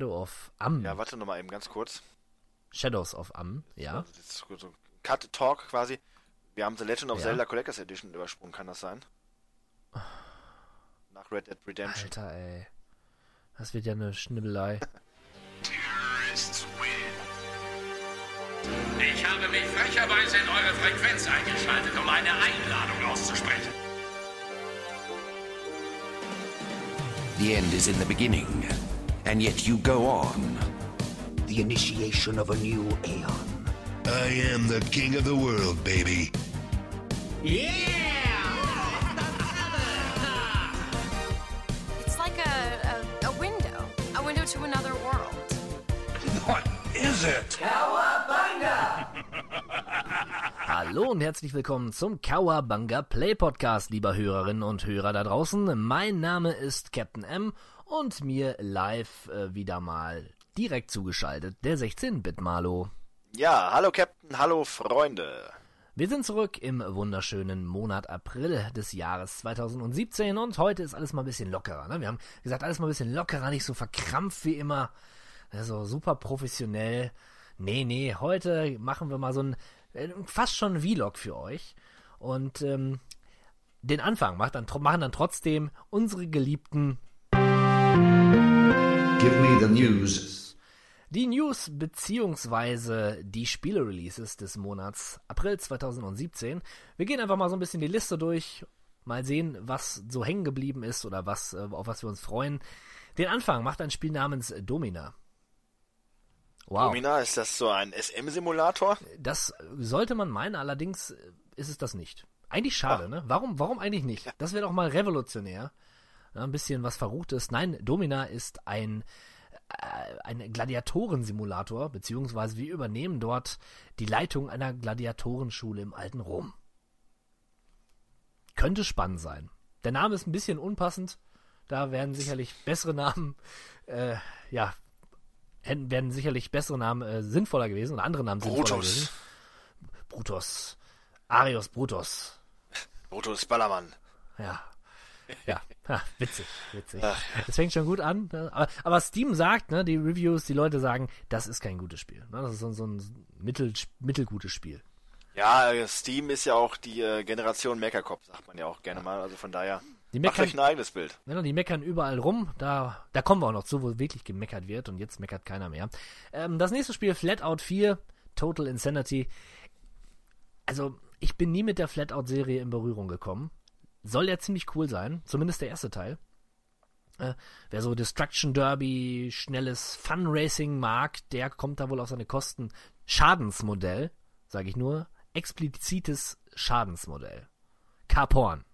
Shadow of Am. Ja, warte nochmal eben ganz kurz. Shadows of Am, ja. Das ist so ein Cut Talk quasi. Wir haben The Legend of Ja. Zelda Collectors Edition übersprungen, kann das sein? Nach Red Dead Redemption. Alter, ey. Das wird ja eine Schnibbelei. Terrorists win. Ich habe mich frecherweise in eure Frequenz eingeschaltet, um eine Einladung auszusprechen. The end is in the beginning, and yet you go on. the initiation of a new aeon. I am the king of the world, baby. Yeah! It's like a, a, a window, a window to another world. What is it? Hallo und herzlich willkommen zum Kawabanga Play Podcast, lieber Hörerinnen und Hörer da draußen. Mein Name ist Captain M und mir live äh, wieder mal direkt zugeschaltet der 16-Bit Malo. Ja, hallo Captain, hallo Freunde. Wir sind zurück im wunderschönen Monat April des Jahres 2017 und heute ist alles mal ein bisschen lockerer. Ne? Wir haben gesagt, alles mal ein bisschen lockerer, nicht so verkrampft wie immer. Also super professionell. Nee, nee, heute machen wir mal so ein äh, fast schon ein Vlog für euch. Und ähm, den Anfang macht dann, machen dann trotzdem unsere geliebten Give me the news. Die News beziehungsweise die Spiele-Releases des Monats April 2017. Wir gehen einfach mal so ein bisschen die Liste durch, mal sehen, was so hängen geblieben ist oder was, äh, auf was wir uns freuen. Den Anfang macht ein Spiel namens Domina. Wow. Domina, ist das so ein SM-Simulator? Das sollte man meinen, allerdings ist es das nicht. Eigentlich schade, Ah. ne? Warum, warum eigentlich nicht? Das wäre doch mal revolutionär. Ja, ein bisschen was Verruchtes. Nein, Domina ist ein, äh, ein Gladiatorensimulator, beziehungsweise wir übernehmen dort die Leitung einer Gladiatorenschule im alten Rom. Könnte spannend sein. Der Name ist ein bisschen unpassend. Da werden sicherlich bessere Namen, äh, ja, hätten, werden sicherlich bessere Namen äh, sinnvoller gewesen und andere Namen sinnvoller Brutus. gewesen. Brutus. Arius Brutus. Brutus Ballermann. Ja. Ja, ha, witzig, witzig. Das fängt schon gut an. Ne? Aber, aber Steam sagt, ne, die Reviews, die Leute sagen, das ist kein gutes Spiel. Ne? Das ist so, so ein mittel, mittelgutes Spiel. Ja, äh, Steam ist ja auch die äh, Generation Meckerkopf, sagt man ja auch gerne mal. Also von daher, Die macht meckern, euch ein eigenes Bild. ne, die meckern überall rum. Da, da kommen wir auch noch zu, wo wirklich gemeckert wird. Und jetzt meckert keiner mehr. Ähm, das nächste Spiel, Flatout 4, Total Insanity. Also, ich bin nie mit der Flatout-Serie in Berührung gekommen. Soll ja ziemlich cool sein. Zumindest der erste Teil. Äh, wer so Destruction Derby, schnelles Fun Racing mag, der kommt da wohl auf seine Kosten. Schadensmodell, sage ich nur, explizites Schadensmodell. Carporn.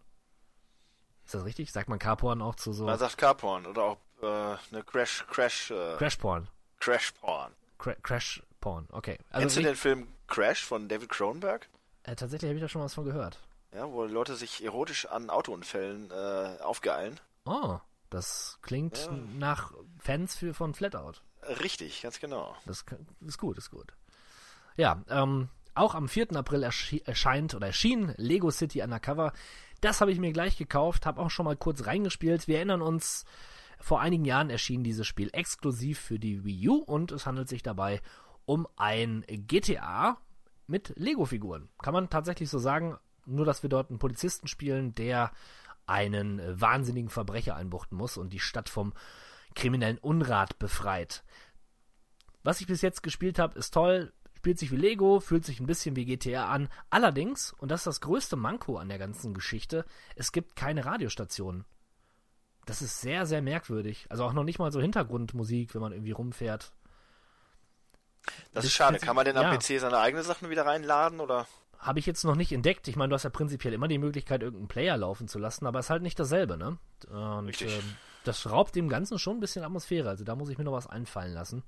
Ist das richtig? Sagt man Carporn auch zu so Man sagt Carporn oder auch äh, eine Crash, Crash, äh, Crashporn? Crash Porn. Cra Crash Porn, okay. Also Kennst du den Film Crash von David Cronenberg? äh, tatsächlich habe ich da schon was von gehört. Ja, wo Leute sich erotisch an Autounfällen äh, aufgeeilen. Oh, das klingt nach Fans für, von Flatout. Richtig, ganz genau. Das ist gut, ist gut. Ja, ähm, auch am 4. April erscheint oder erschien Lego City Undercover. Das habe ich mir gleich gekauft, habe auch schon mal kurz reingespielt. Wir erinnern uns, vor einigen Jahren erschien dieses Spiel exklusiv für die Wii U und es handelt sich dabei um ein GTA mit Lego-Figuren. Kann man tatsächlich so sagen, nur dass wir dort einen Polizisten spielen, der einen äh, wahnsinnigen Verbrecher einbuchten muss und die Stadt vom kriminellen Unrat befreit. Was ich bis jetzt gespielt habe, ist toll, spielt sich wie Lego, fühlt sich ein bisschen wie GTA an. Allerdings, und das ist das größte Manko an der ganzen Geschichte, es gibt keine Radiostationen. Das ist sehr, sehr merkwürdig. Also auch noch nicht mal so Hintergrundmusik, wenn man irgendwie rumfährt. Das Das ist schade. Kann man denn am ja. PC seine eigenen Sachen wieder reinladen oder? Habe ich jetzt noch nicht entdeckt. Ich meine, du hast ja prinzipiell immer die Möglichkeit, irgendeinen Player laufen zu lassen, aber es ist halt nicht dasselbe, ne? Und Richtig. ähm, das raubt dem Ganzen schon ein bisschen Atmosphäre. Also da muss ich mir noch was einfallen lassen.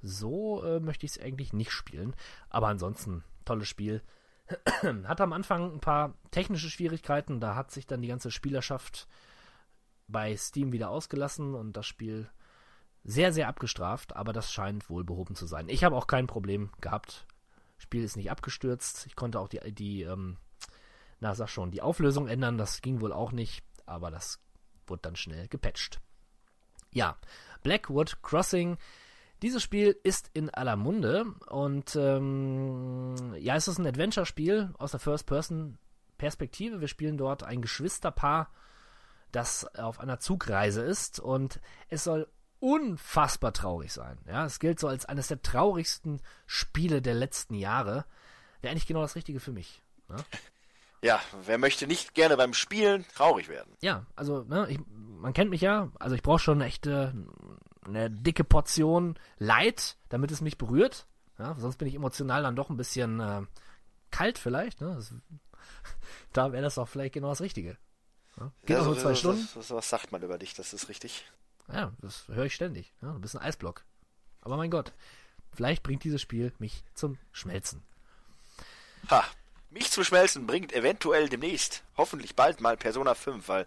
So äh, möchte ich es eigentlich nicht spielen. Aber ansonsten, tolles Spiel. hat am Anfang ein paar technische Schwierigkeiten. Da hat sich dann die ganze Spielerschaft bei Steam wieder ausgelassen und das Spiel sehr, sehr abgestraft. Aber das scheint wohl behoben zu sein. Ich habe auch kein Problem gehabt. Spiel ist nicht abgestürzt. Ich konnte auch die, die ähm, na sag schon, die Auflösung ändern. Das ging wohl auch nicht, aber das wurde dann schnell gepatcht. Ja, Blackwood Crossing. Dieses Spiel ist in aller Munde und ähm, ja, es ist ein Adventure-Spiel aus der First-Person-Perspektive. Wir spielen dort ein Geschwisterpaar, das auf einer Zugreise ist und es soll unfassbar traurig sein. Ja, es gilt so als eines der traurigsten Spiele der letzten Jahre. Wäre eigentlich genau das Richtige für mich. Ne? Ja, wer möchte nicht gerne beim Spielen traurig werden? Ja, also, ne, ich, man kennt mich ja, also ich brauche schon eine echte, eine dicke Portion Leid, damit es mich berührt. Ja, sonst bin ich emotional dann doch ein bisschen äh, kalt vielleicht. Ne? Das, da wäre das auch vielleicht genau das Richtige. Ja? Geht Ja, auch so- nur zwei so- Stunden. so- Was sagt man über dich? Das ist richtig. Ja, das höre ich ständig. Ja, du bist ein Eisblock. Aber mein Gott, vielleicht bringt dieses Spiel mich zum Schmelzen. Ha, mich zu schmelzen bringt eventuell demnächst, hoffentlich bald mal Persona 5, weil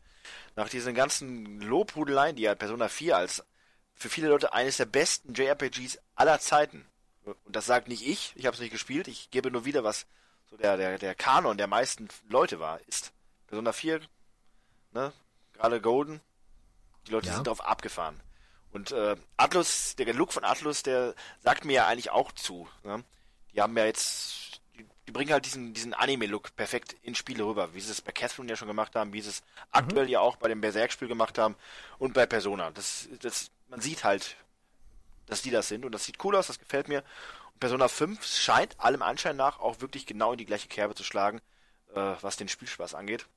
nach diesen ganzen Lobhudeleien, die ja Persona 4 als für viele Leute eines der besten JRPGs aller Zeiten, und das sagt nicht ich, ich habe es nicht gespielt, ich gebe nur wieder, was so der, der, der Kanon der meisten Leute war, ist Persona 4, ne, gerade Golden, die Leute Ja. sind drauf abgefahren. Und äh, Atlus, der Look von Atlus, der sagt mir ja eigentlich auch zu. Ne? Die haben ja jetzt, die, die bringen halt diesen, diesen Anime-Look perfekt in Spiele rüber, wie sie es bei Catherine ja schon gemacht haben, wie sie es aktuell ja auch bei dem Berserk-Spiel gemacht haben und bei Persona. Das, das, man sieht halt, dass die das sind und das sieht cool aus, das gefällt mir. Und Persona 5 scheint allem Anschein nach auch wirklich genau in die gleiche Kerbe zu schlagen, äh, was den Spielspaß angeht.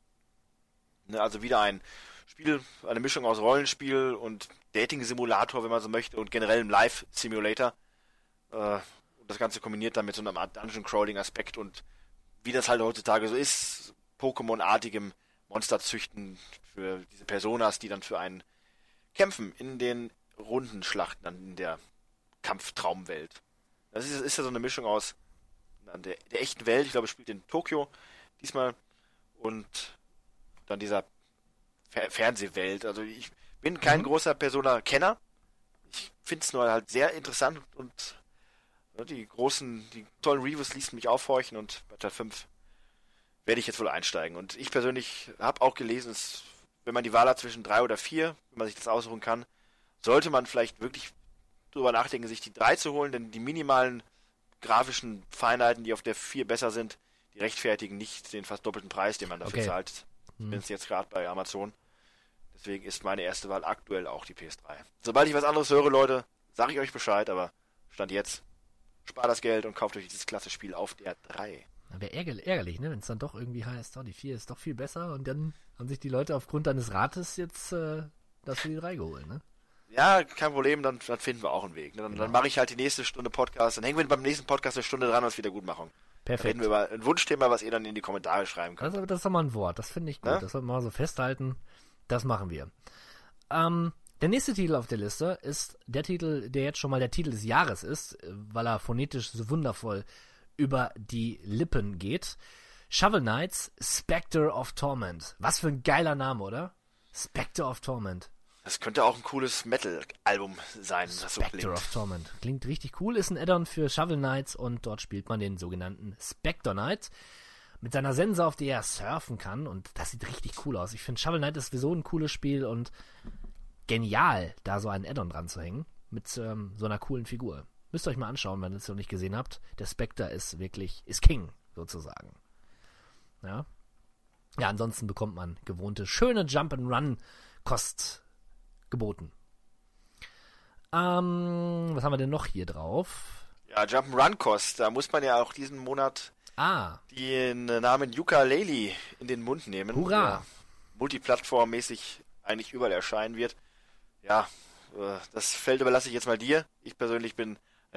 Ne, also wieder ein Spiel, eine Mischung aus Rollenspiel und Dating-Simulator, wenn man so möchte, und generell ein Live-Simulator. Äh, das Ganze kombiniert dann mit so einem Art Dungeon-Crawling-Aspekt und wie das halt heutzutage so ist, Pokémon-artigem Monsterzüchten für diese Personas, die dann für einen kämpfen in den Rundenschlachten, dann in der Kampftraumwelt. Das ist, ist ja so eine Mischung aus der, der echten Welt, ich glaube, spielt in Tokio diesmal und dann dieser Fer Fernsehwelt. Also ich bin kein großer Persona-Kenner. Ich finde es nur halt sehr interessant und ne, die großen, die tollen Reviews ließen mich aufhorchen und bei Teil 5 werde ich jetzt wohl einsteigen. Und ich persönlich habe auch gelesen, dass, wenn man die Wahl hat zwischen drei oder vier, wenn man sich das aussuchen kann, sollte man vielleicht wirklich drüber nachdenken, sich die drei zu holen, denn die minimalen grafischen Feinheiten, die auf der vier besser sind, die rechtfertigen nicht den fast doppelten Preis, den man dafür Okay. zahlt. Bin es jetzt gerade bei Amazon. Deswegen ist meine erste Wahl aktuell auch die PS3. Sobald ich was anderes höre, Leute, sage ich euch Bescheid, aber Stand jetzt, spart das Geld und kauft euch dieses klasse Spiel auf der 3. Wäre ärgerlich, ärgerlich, ne? wenn es dann doch irgendwie heißt, oh, die 4 ist doch viel besser und dann haben sich die Leute aufgrund deines Rates jetzt äh, das für die 3 geholt, ne? Ja, kein Problem, dann, dann finden wir auch einen Weg. ne? Dann, dann mache ich halt die nächste Stunde Podcast, dann hängen wir beim nächsten Podcast eine Stunde dran als Wiedergutmachung. Dann Perfekt. reden wir über ein Wunschthema, was ihr dann in die Kommentare schreiben könnt. Das, das ist doch mal ein Wort, das finde ich gut. Ja? Das sollten wir mal so festhalten. Das machen wir. Ähm, der nächste Titel auf der Liste ist der Titel, der jetzt schon mal der Titel des Jahres ist, äh, weil er phonetisch so wundervoll über die Lippen geht. Shovel Knights Spectre of Torment. Was für ein geiler Name, oder? Spectre of Torment. Das könnte auch ein cooles Metal-Album sein, das so Spectre klingt. of Torment. Klingt richtig cool, ist ein Add-on für Shovel Knights und dort spielt man den sogenannten Spectre Knight mit seiner Sense, auf der er surfen kann und das sieht richtig cool aus. Ich finde Shovel Knight ist sowieso ein cooles Spiel und genial, da so einen Add-on dran zu hängen mit ähm, so einer coolen Figur. Müsst ihr euch mal anschauen, wenn ihr es noch nicht gesehen habt. Der Spectre ist wirklich, ist King, sozusagen. Ja. Ja, ansonsten bekommt man gewohnte, schöne Jump-and-Run-Kost geboten. Ähm, was haben wir denn noch hier drauf? Ja, Jump'n'Run-Kost, da muss man ja auch diesen Monat Ah, den Namen Yooka-Laylee in den Mund nehmen. Hurra! Multiplattformmäßig eigentlich überall erscheinen wird. Ja, äh, das Feld überlasse ich jetzt mal dir. Ich persönlich bin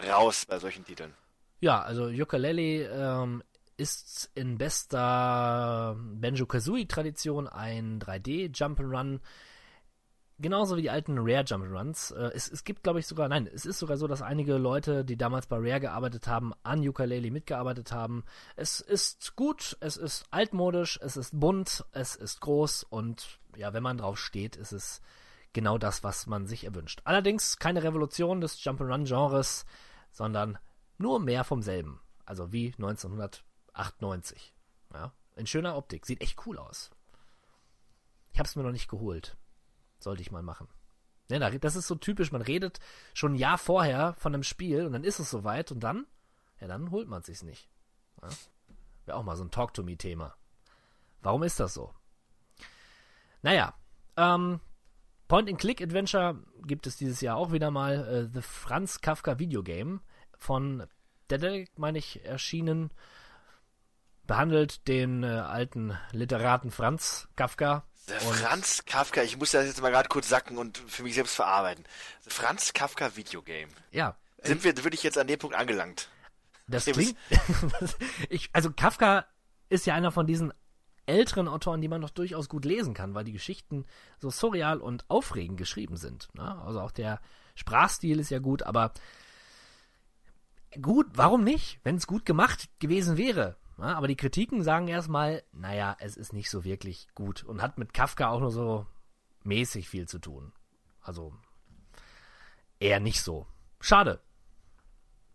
raus bei solchen Titeln. ja, also Ukulele ähm, ist in bester Banjo-Kazooie-Tradition ein 3D-Jump'n'Run. Genauso wie die alten Rare Jump'n'Runs. Äh, es, es gibt, glaube ich, sogar, nein, es ist sogar so, dass einige Leute, die damals bei Rare gearbeitet haben, an Ukulele mitgearbeitet haben. Es ist gut, es ist altmodisch, es ist bunt, es ist groß und ja, wenn man drauf steht, ist es genau das, was man sich erwünscht. Allerdings keine Revolution des Jump'n'Run-Genres, sondern nur mehr vom selben. Also wie 1998. Ja, in schöner Optik. Sieht echt cool aus. Ich habe es mir noch nicht geholt. Sollte ich mal machen. Ne, da- das ist so typisch, man redet schon ein Jahr vorher von einem Spiel und dann ist es soweit und dann, ja, dann holt man sich's nicht. Ja? Wäre auch mal so ein Talk-to-Me-Thema. Warum ist das so? Naja, ähm, Point-and-Click-Adventure gibt es dieses Jahr auch wieder mal. Äh, The Franz Kafka Videogame von Dedek, meine ich, erschienen. Behandelt den äh, alten Literaten Franz Kafka. Der Und- Franz Kafka, ich muss das jetzt mal gerade kurz sacken und für mich selbst verarbeiten. Franz Kafka Videogame. Ja, Sind wir wirklich jetzt an dem Punkt angelangt? Das klingt. ich, also Kafka ist ja einer von diesen älteren Autoren, die man noch durchaus gut lesen kann, weil die Geschichten so surreal und aufregend geschrieben sind. Ne? Also auch der Sprachstil ist ja gut, aber gut, warum nicht, wenn es gut gemacht gewesen wäre? Aber die Kritiken sagen erstmal, naja, es ist nicht so wirklich gut und hat mit Kafka auch nur so mäßig viel zu tun. Also eher nicht so. Schade.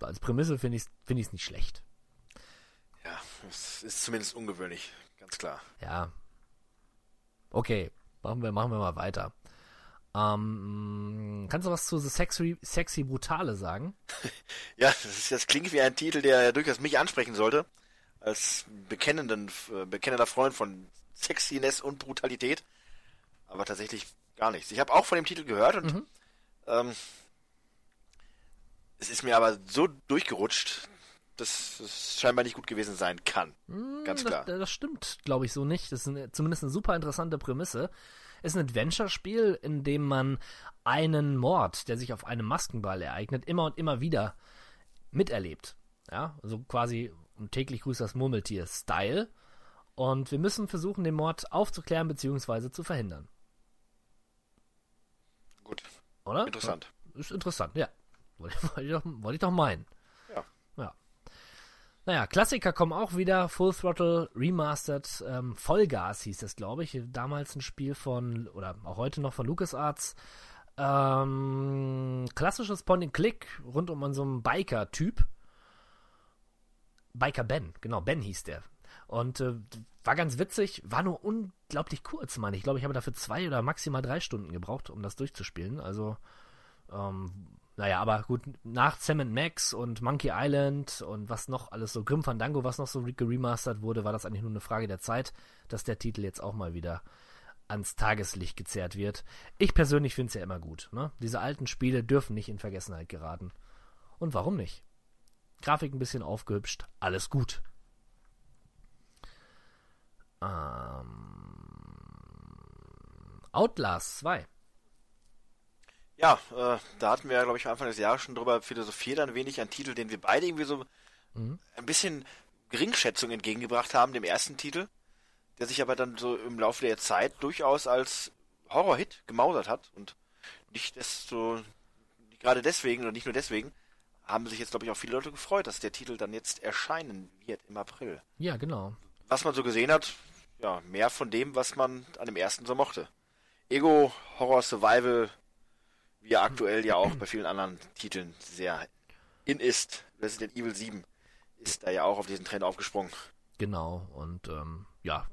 Als Prämisse finde ich es find ich's nicht schlecht. Ja, es ist zumindest ungewöhnlich, ganz klar. Ja. Okay, machen wir, machen wir mal weiter. Ähm, kannst du was zu The Sexy, Sexy Brutale sagen? Ja, das, ist, das klingt wie ein Titel, der durchaus mich ansprechen sollte. Als bekennenden, äh, bekennender Freund von Sexiness und Brutalität. Aber tatsächlich gar nichts. Ich habe auch von dem Titel gehört und ähm, es ist mir aber so durchgerutscht, dass es scheinbar nicht gut gewesen sein kann. Ganz klar. Das, das stimmt, glaube ich, so nicht. Das ist eine, zumindest eine super interessante Prämisse. Ist ein Adventure-Spiel, in dem man einen Mord, der sich auf einem Maskenball ereignet, immer und immer wieder miterlebt. Ja, also quasi um täglich grüßt das Murmeltier-Style. Und wir müssen versuchen, den Mord aufzuklären bzw. zu verhindern. Gut, Oder? interessant. Ist interessant, ja. Wollte, ich, doch, wollte ich doch meinen. Ja. Ja. Naja, Klassiker kommen auch wieder. Full Throttle Remastered. Ähm, Vollgas hieß es, glaube ich. Damals ein Spiel von, oder auch heute noch von LucasArts. Ähm, klassisches Point-and-Click rund um so einen Biker-Typ. Biker Ben, genau, Ben hieß der. Und äh, war ganz witzig, war nur unglaublich kurz, meine ich. Ich glaube, ich habe dafür zwei oder maximal drei Stunden gebraucht, um das durchzuspielen. Also, ähm, naja, aber gut, nach Sam Max und Monkey Island und was noch alles so, Grim Fandango, was noch so geremastert wurde, war das eigentlich nur eine Frage der Zeit, dass der Titel jetzt auch mal wieder ans Tageslicht gezerrt wird. Ich persönlich finde es ja immer gut. Ne? Diese alten Spiele dürfen nicht in Vergessenheit geraten. Und warum nicht? Grafik ein bisschen aufgehübscht, alles gut. Ähm, Outlast 2. Ja, äh, da hatten wir ja, glaube ich, Anfang des Jahres schon drüber philosophiert, ein wenig ein Titel, den wir beide irgendwie so ein bisschen Geringschätzung entgegengebracht haben, dem ersten Titel, der sich aber dann so im Laufe der Zeit durchaus als Horrorhit gemausert hat und nicht desto, gerade deswegen oder nicht nur deswegen, haben sich jetzt, glaube ich, auch viele Leute gefreut, dass der Titel dann jetzt erscheinen wird im April. Ja, genau. Was man so gesehen hat, ja, mehr von dem, was man an dem ersten so mochte. Ego, Horror, Survival, wie er aktuell ja auch bei vielen anderen Titeln sehr in ist. Resident Evil 7 ist da ja auch auf diesen Trend aufgesprungen. Genau. Und ähm, ja,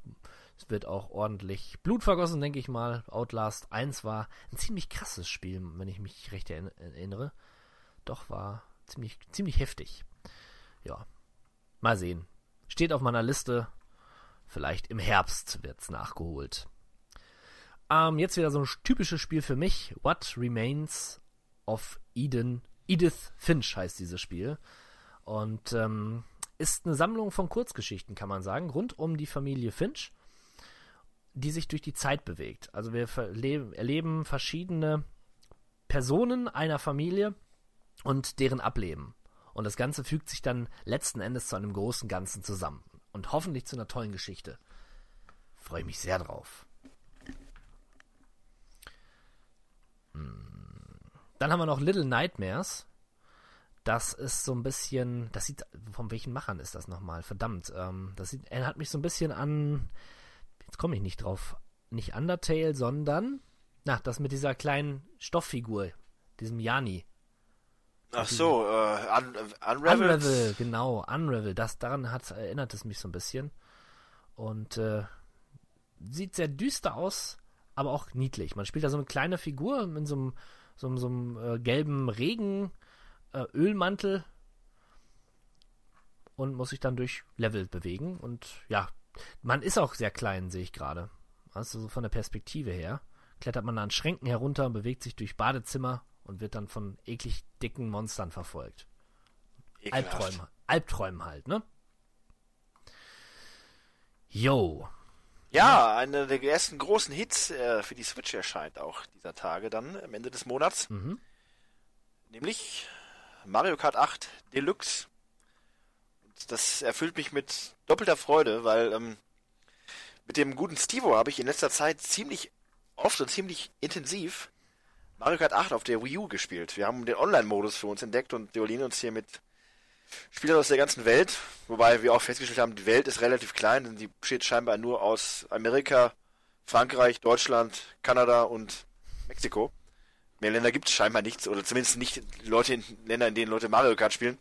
es wird auch ordentlich Blut vergossen, denke ich mal. Outlast 1 war ein ziemlich krasses Spiel, wenn ich mich recht erinn- erinnere. Doch war ziemlich, ziemlich heftig. Ja. Mal sehen. Steht auf meiner Liste. Vielleicht im Herbst wird's nachgeholt. Ähm, jetzt wieder so ein typisches Spiel für mich. What Remains of Eden. Edith Finch heißt dieses Spiel. Und ähm, ist eine Sammlung von Kurzgeschichten, kann man sagen, rund um die Familie Finch, die sich durch die Zeit bewegt. Also wir erleben verschiedene Personen einer Familie und deren Ableben. Und das Ganze fügt sich dann letzten Endes zu einem großen Ganzen zusammen. Und hoffentlich zu einer tollen Geschichte. Freue mich sehr drauf. Hm. Dann haben wir noch Little Nightmares. Das ist so ein bisschen, das sieht, von welchen Machern ist das nochmal? Verdammt, ähm, das sieht, erinnert mich so ein bisschen an, jetzt komme ich nicht drauf, nicht Undertale, sondern, na, das mit dieser kleinen Stofffigur, diesem Yani. Ach so, äh, Un Unravel. Unravel, genau, Unravel, das, daran hat, erinnert es mich so ein bisschen. Und, äh, sieht sehr düster aus, aber auch niedlich. Man spielt da so eine kleine Figur in so einem, so einem, so einem äh, gelben Regen, äh, Ölmantel und muss sich dann durch Level bewegen. Und ja, man ist auch sehr klein, sehe ich gerade. Also so von der Perspektive her. Klettert man an Schränken herunter, bewegt sich durch Badezimmer und wird dann von eklig dicken Monstern verfolgt. Ekelhaft. Albträume. Albträumen halt, ne? Yo. Ja, einer der ersten großen Hits äh, für die Switch erscheint auch dieser Tage dann am Ende des Monats. Mhm. Nämlich Mario Kart 8 Deluxe. Und das erfüllt mich mit doppelter Freude, weil ähm, mit dem guten Stevo habe ich in letzter Zeit ziemlich oft und ziemlich intensiv Mario Kart 8 auf der Wii U gespielt. Wir haben den Online-Modus für uns entdeckt und duellieren uns hier mit Spielern aus der ganzen Welt, wobei wir auch festgestellt haben, die Welt ist relativ klein, denn die besteht scheinbar nur aus Amerika, Frankreich, Deutschland, Kanada und Mexiko. Mehr Länder gibt es scheinbar nichts, oder zumindest nicht Leute in Länder, in denen Leute Mario Kart spielen.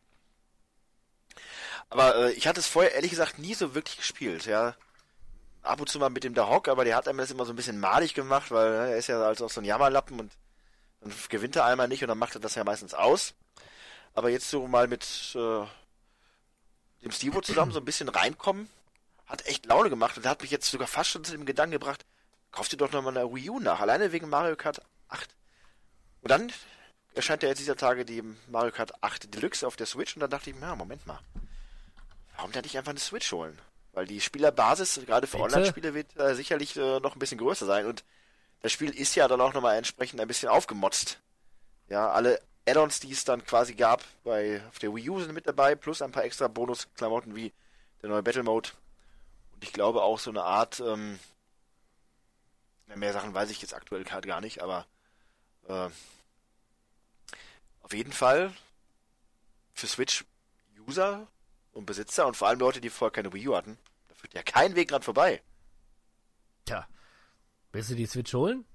Aber äh, ich hatte es vorher ehrlich gesagt nie so wirklich gespielt, ja. Ab und zu mal mit dem Dahok, aber der hat einem das immer so ein bisschen madig gemacht, weil ne, er ist ja also auch so ein Jammerlappen und dann gewinnt er einmal nicht und dann macht er das ja meistens aus. Aber jetzt so mal mit äh, dem Stevo zusammen so ein bisschen reinkommen, hat echt Laune gemacht und hat mich jetzt sogar fast schon zu dem Gedanken gebracht, kauf dir doch nochmal eine Wii U nach, alleine wegen Mario Kart 8. Und dann erscheint ja jetzt dieser Tage die Mario Kart 8 Deluxe auf der Switch und dann dachte ich mir, ja, Moment mal, warum denn nicht einfach eine Switch holen? Weil die Spielerbasis, gerade für? Online-Spiele, wird äh, sicherlich äh, noch ein bisschen größer sein und das Spiel ist ja dann auch nochmal entsprechend ein bisschen aufgemotzt. Ja, alle Add-ons, die es dann quasi gab, bei auf der Wii U sind mit dabei, plus ein paar extra Bonus-Klamotten wie der neue Battle Mode. Und ich glaube auch so eine Art, ähm, mehr Sachen weiß ich jetzt aktuell gerade gar nicht, aber äh, auf jeden Fall für Switch-User und Besitzer und vor allem Leute, die vorher keine Wii U hatten, da führt ja kein Weg dran vorbei. Tja. Willst du die Switch holen?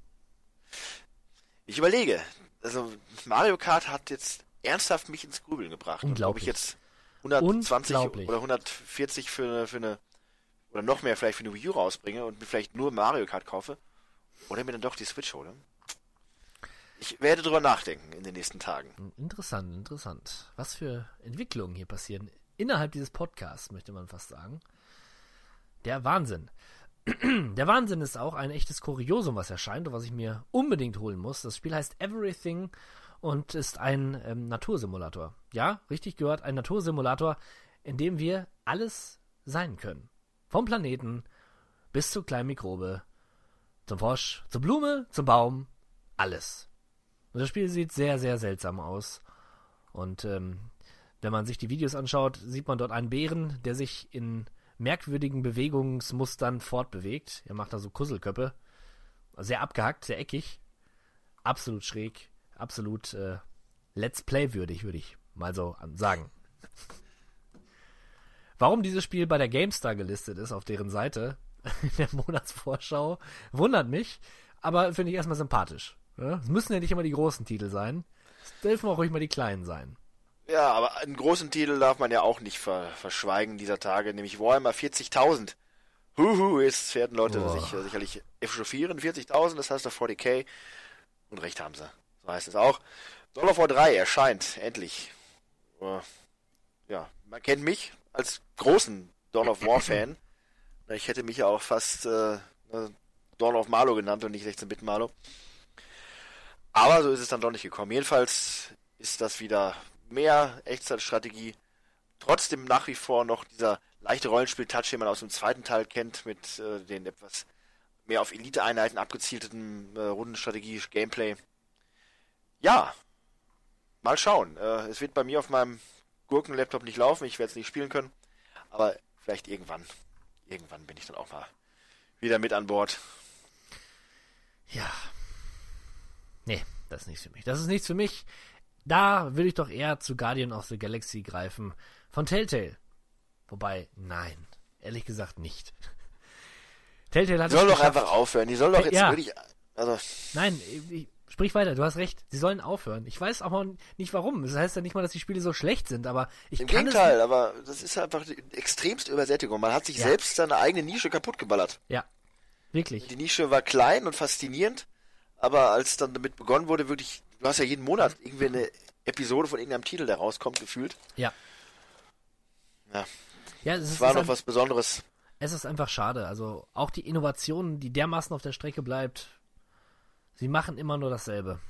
Ich überlege, also Mario Kart hat jetzt ernsthaft mich ins Grübeln gebracht. Und ob Unglaublich. ich jetzt 120 Unglaublich. oder 140 für eine, für eine oder noch mehr vielleicht für eine Wii U rausbringe und mir vielleicht nur Mario Kart kaufe oder mir dann doch die Switch hole. Ich werde drüber nachdenken in den nächsten Tagen. Interessant, interessant. Was für Entwicklungen hier passieren innerhalb dieses Podcasts, möchte man fast sagen. Der Wahnsinn. Der Wahnsinn ist auch ein echtes Kuriosum, was erscheint und was ich mir unbedingt holen muss. Das Spiel heißt Everything und ist ein ähm, Natursimulator. Ja, richtig gehört, ein Natursimulator, in dem wir alles sein können. Vom Planeten bis zur kleinen Mikrobe, zum Frosch, zur Blume, zum Baum, alles. Und das Spiel sieht sehr, sehr seltsam aus. Und ähm, wenn man sich die Videos anschaut, sieht man dort einen Bären, der sich in merkwürdigen Bewegungsmustern fortbewegt. Er macht da so Kusselköpfe. Sehr abgehackt, sehr eckig. Absolut schräg. Absolut äh, Let's Play-würdig, würde ich mal so sagen. Warum dieses Spiel bei der GameStar gelistet ist auf deren Seite in der Monatsvorschau, wundert mich, aber finde ich erstmal sympathisch. Es müssen ja nicht immer die großen Titel sein. Es dürfen auch ruhig mal die kleinen sein. Ja, aber einen großen Titel darf man ja auch nicht ver verschweigen dieser Tage, nämlich Warhammer 40.000. Huhu, jetzt werden Leute Boah. sich äh, sicherlich echauffieren. 40.000, das heißt doch 40k. Und recht haben sie. So heißt es auch. Dawn of War 3 erscheint, endlich. Äh, ja, man kennt mich als großen Dawn of War Fan. Ich hätte mich ja auch fast äh, äh, Dawn of Marlow genannt und nicht 16-Bit Marlow. Aber so ist es dann doch nicht gekommen. Jedenfalls ist das wieder mehr Echtzeitstrategie. Trotzdem nach wie vor noch dieser leichte Rollenspiel-Touch, den man aus dem zweiten Teil kennt, mit äh, den etwas mehr auf Elite-Einheiten abgezielten äh, Rundenstrategie-Gameplay. Ja, mal schauen. Äh, es wird bei mir auf meinem Gurken-Laptop nicht laufen, ich werde es nicht spielen können, aber vielleicht irgendwann, irgendwann bin ich dann auch mal wieder mit an Bord. Ja. Nee, das ist nichts für mich. Das ist nichts für mich. Da will ich doch eher zu Guardian of the Galaxy greifen. Von Telltale. Wobei, nein. Ehrlich gesagt nicht. Telltale hat Die soll es doch einfach aufhören, die soll doch jetzt ja. wirklich, also, Nein, ich, sprich weiter, du hast recht. Sie sollen aufhören. Ich weiß aber nicht warum. Das heißt ja nicht mal, dass die Spiele so schlecht sind, aber ich Im kann Gegenteil, aber das ist einfach die extremste Übersättigung. Man hat sich Ja. selbst seine eigene Nische kaputt geballert. es. Ja. Wirklich. Die Nische war klein und faszinierend, aber als dann damit begonnen wurde, wirklich, du hast ja jeden Monat irgendwie eine Episode von irgendeinem Titel, der rauskommt, gefühlt. Ja. Ja, Ja, es es war noch was Besonderes. Es ist einfach schade. Also auch die Innovation, die dermaßen auf der Strecke bleibt, sie machen immer nur dasselbe.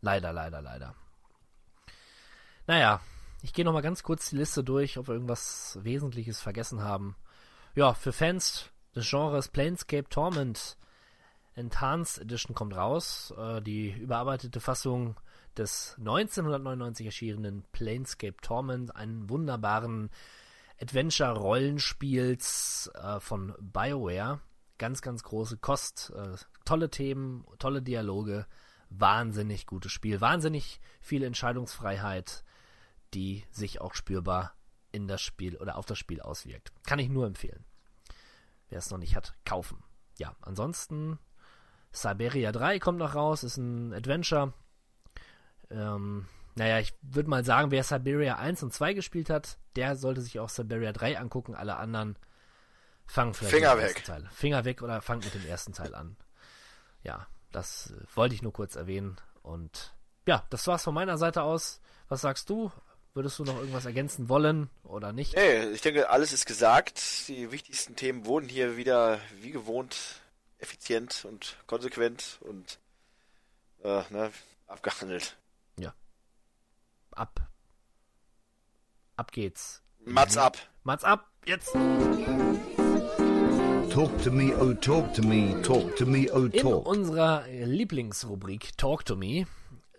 Leider, leider, leider. Naja, ich gehe nochmal ganz kurz die Liste durch, ob wir irgendwas Wesentliches vergessen haben. Ja, für Fans des Genres Planescape Torment Enhanced Edition kommt raus. Äh, die überarbeitete Fassung des 1999 erschienenen Planescape Torment, einen wunderbaren Adventure-Rollenspiels äh, von BioWare. Ganz, ganz große Kost. Äh, tolle Themen, tolle Dialoge. Wahnsinnig gutes Spiel. Wahnsinnig viel Entscheidungsfreiheit, die sich auch spürbar in das Spiel oder auf das Spiel auswirkt. Kann ich nur empfehlen. Wer es noch nicht hat, kaufen. Ja, ansonsten Siberia 3 kommt noch raus, ist ein Adventure. Ähm, naja, ich würde mal sagen, wer Siberia 1 und 2 gespielt hat, der sollte sich auch Siberia 3 angucken. Alle anderen fangen vielleicht Finger mit dem ersten weg. Teil. Finger weg oder fangen mit dem ersten Teil an. Ja, das äh, wollte ich nur kurz erwähnen. Und ja, das war's von meiner Seite aus. Was sagst du? Würdest du noch irgendwas ergänzen wollen oder nicht? Nee, ich denke, alles ist gesagt. Die wichtigsten Themen wurden hier wieder wie gewohnt effizient und konsequent und äh, ne, abgehandelt. Ab. Ab geht's. Mats ab. Mats ab, jetzt! Talk to me, oh talk to me, talk to me, oh In talk. unserer Lieblingsrubrik Talk to Me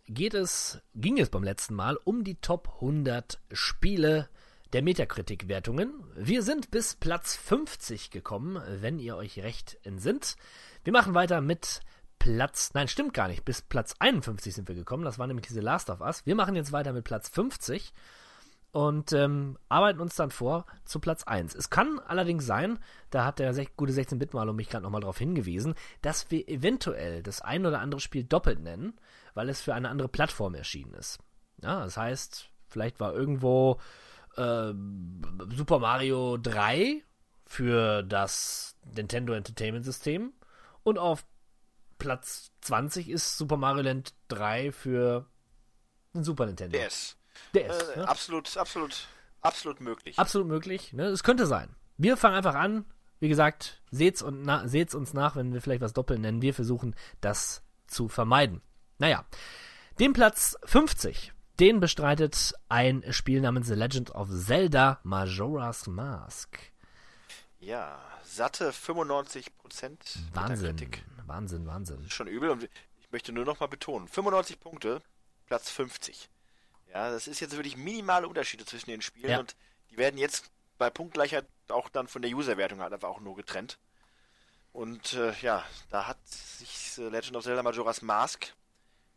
geht es, ging es beim letzten Mal um die Top 100 Spiele der Metakritik-Wertungen. Wir sind bis Platz 50 gekommen, wenn ihr euch recht entsinnt. Wir machen weiter mit Platz, nein, stimmt gar nicht, bis Platz 51 sind wir gekommen. Das war nämlich diese Last of Us. Wir machen jetzt weiter mit Platz 50 und ähm, arbeiten uns dann vor zu Platz 1. Es kann allerdings sein, da hat der gute 16-Bit-Maler mich gerade nochmal darauf hingewiesen, dass wir eventuell das ein oder andere Spiel doppelt nennen, weil es für eine andere Plattform erschienen ist. Ja, das heißt, vielleicht war irgendwo ähm, Super Mario 3 für das Nintendo Entertainment System und auf Platz 20 ist Super Mario Land 3 für den Super Nintendo. DS. DS, Äh, ne? Absolut, absolut, absolut möglich. Absolut möglich. Ne? Es könnte sein. Wir fangen einfach an. Wie gesagt, seht's, und na, seht's uns nach, wenn wir vielleicht was doppelt nennen. Wir versuchen, das zu vermeiden. Naja, den Platz 50, den bestreitet ein Spiel namens The Legend of Zelda Majora's Mask. Ja, satte 95 Prozent Wahnsinn, Kritik. Wahnsinn, Wahnsinn. Schon übel und ich möchte nur noch mal betonen, 95 Punkte, Platz 50. Ja, das ist jetzt wirklich minimale Unterschiede zwischen den Spielen Ja. und die werden jetzt bei Punktgleichheit auch dann von der Userwertung halt einfach auch nur getrennt. Und äh, ja, da hat sich Legend of Zelda Majora's Mask,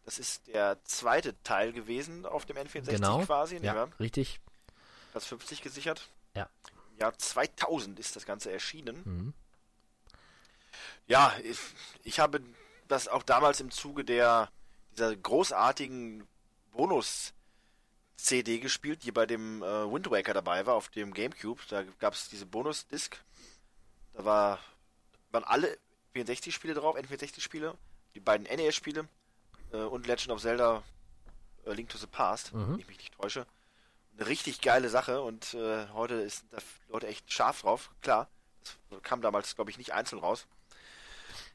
das ist der zweite Teil gewesen auf dem N64 Genau. quasi, nicht Ja, richtig. Platz 50 gesichert. Ja. Im Jahr 2000 ist das Ganze erschienen. Mhm. Ja, ich, ich habe das auch damals im Zuge der dieser großartigen Bonus-CD gespielt, die bei dem äh, Wind Waker dabei war auf dem GameCube. Da gab es diese Bonus-Disc. Da war, waren alle 64-Spiele drauf, N64-Spiele, die beiden NES-Spiele äh, und Legend of Zelda äh, Link to the Past, Mhm. wenn ich mich nicht täusche. Eine richtig geile Sache und äh, heute ist da Leute echt scharf drauf. Klar, das kam damals, glaube ich, nicht einzeln raus.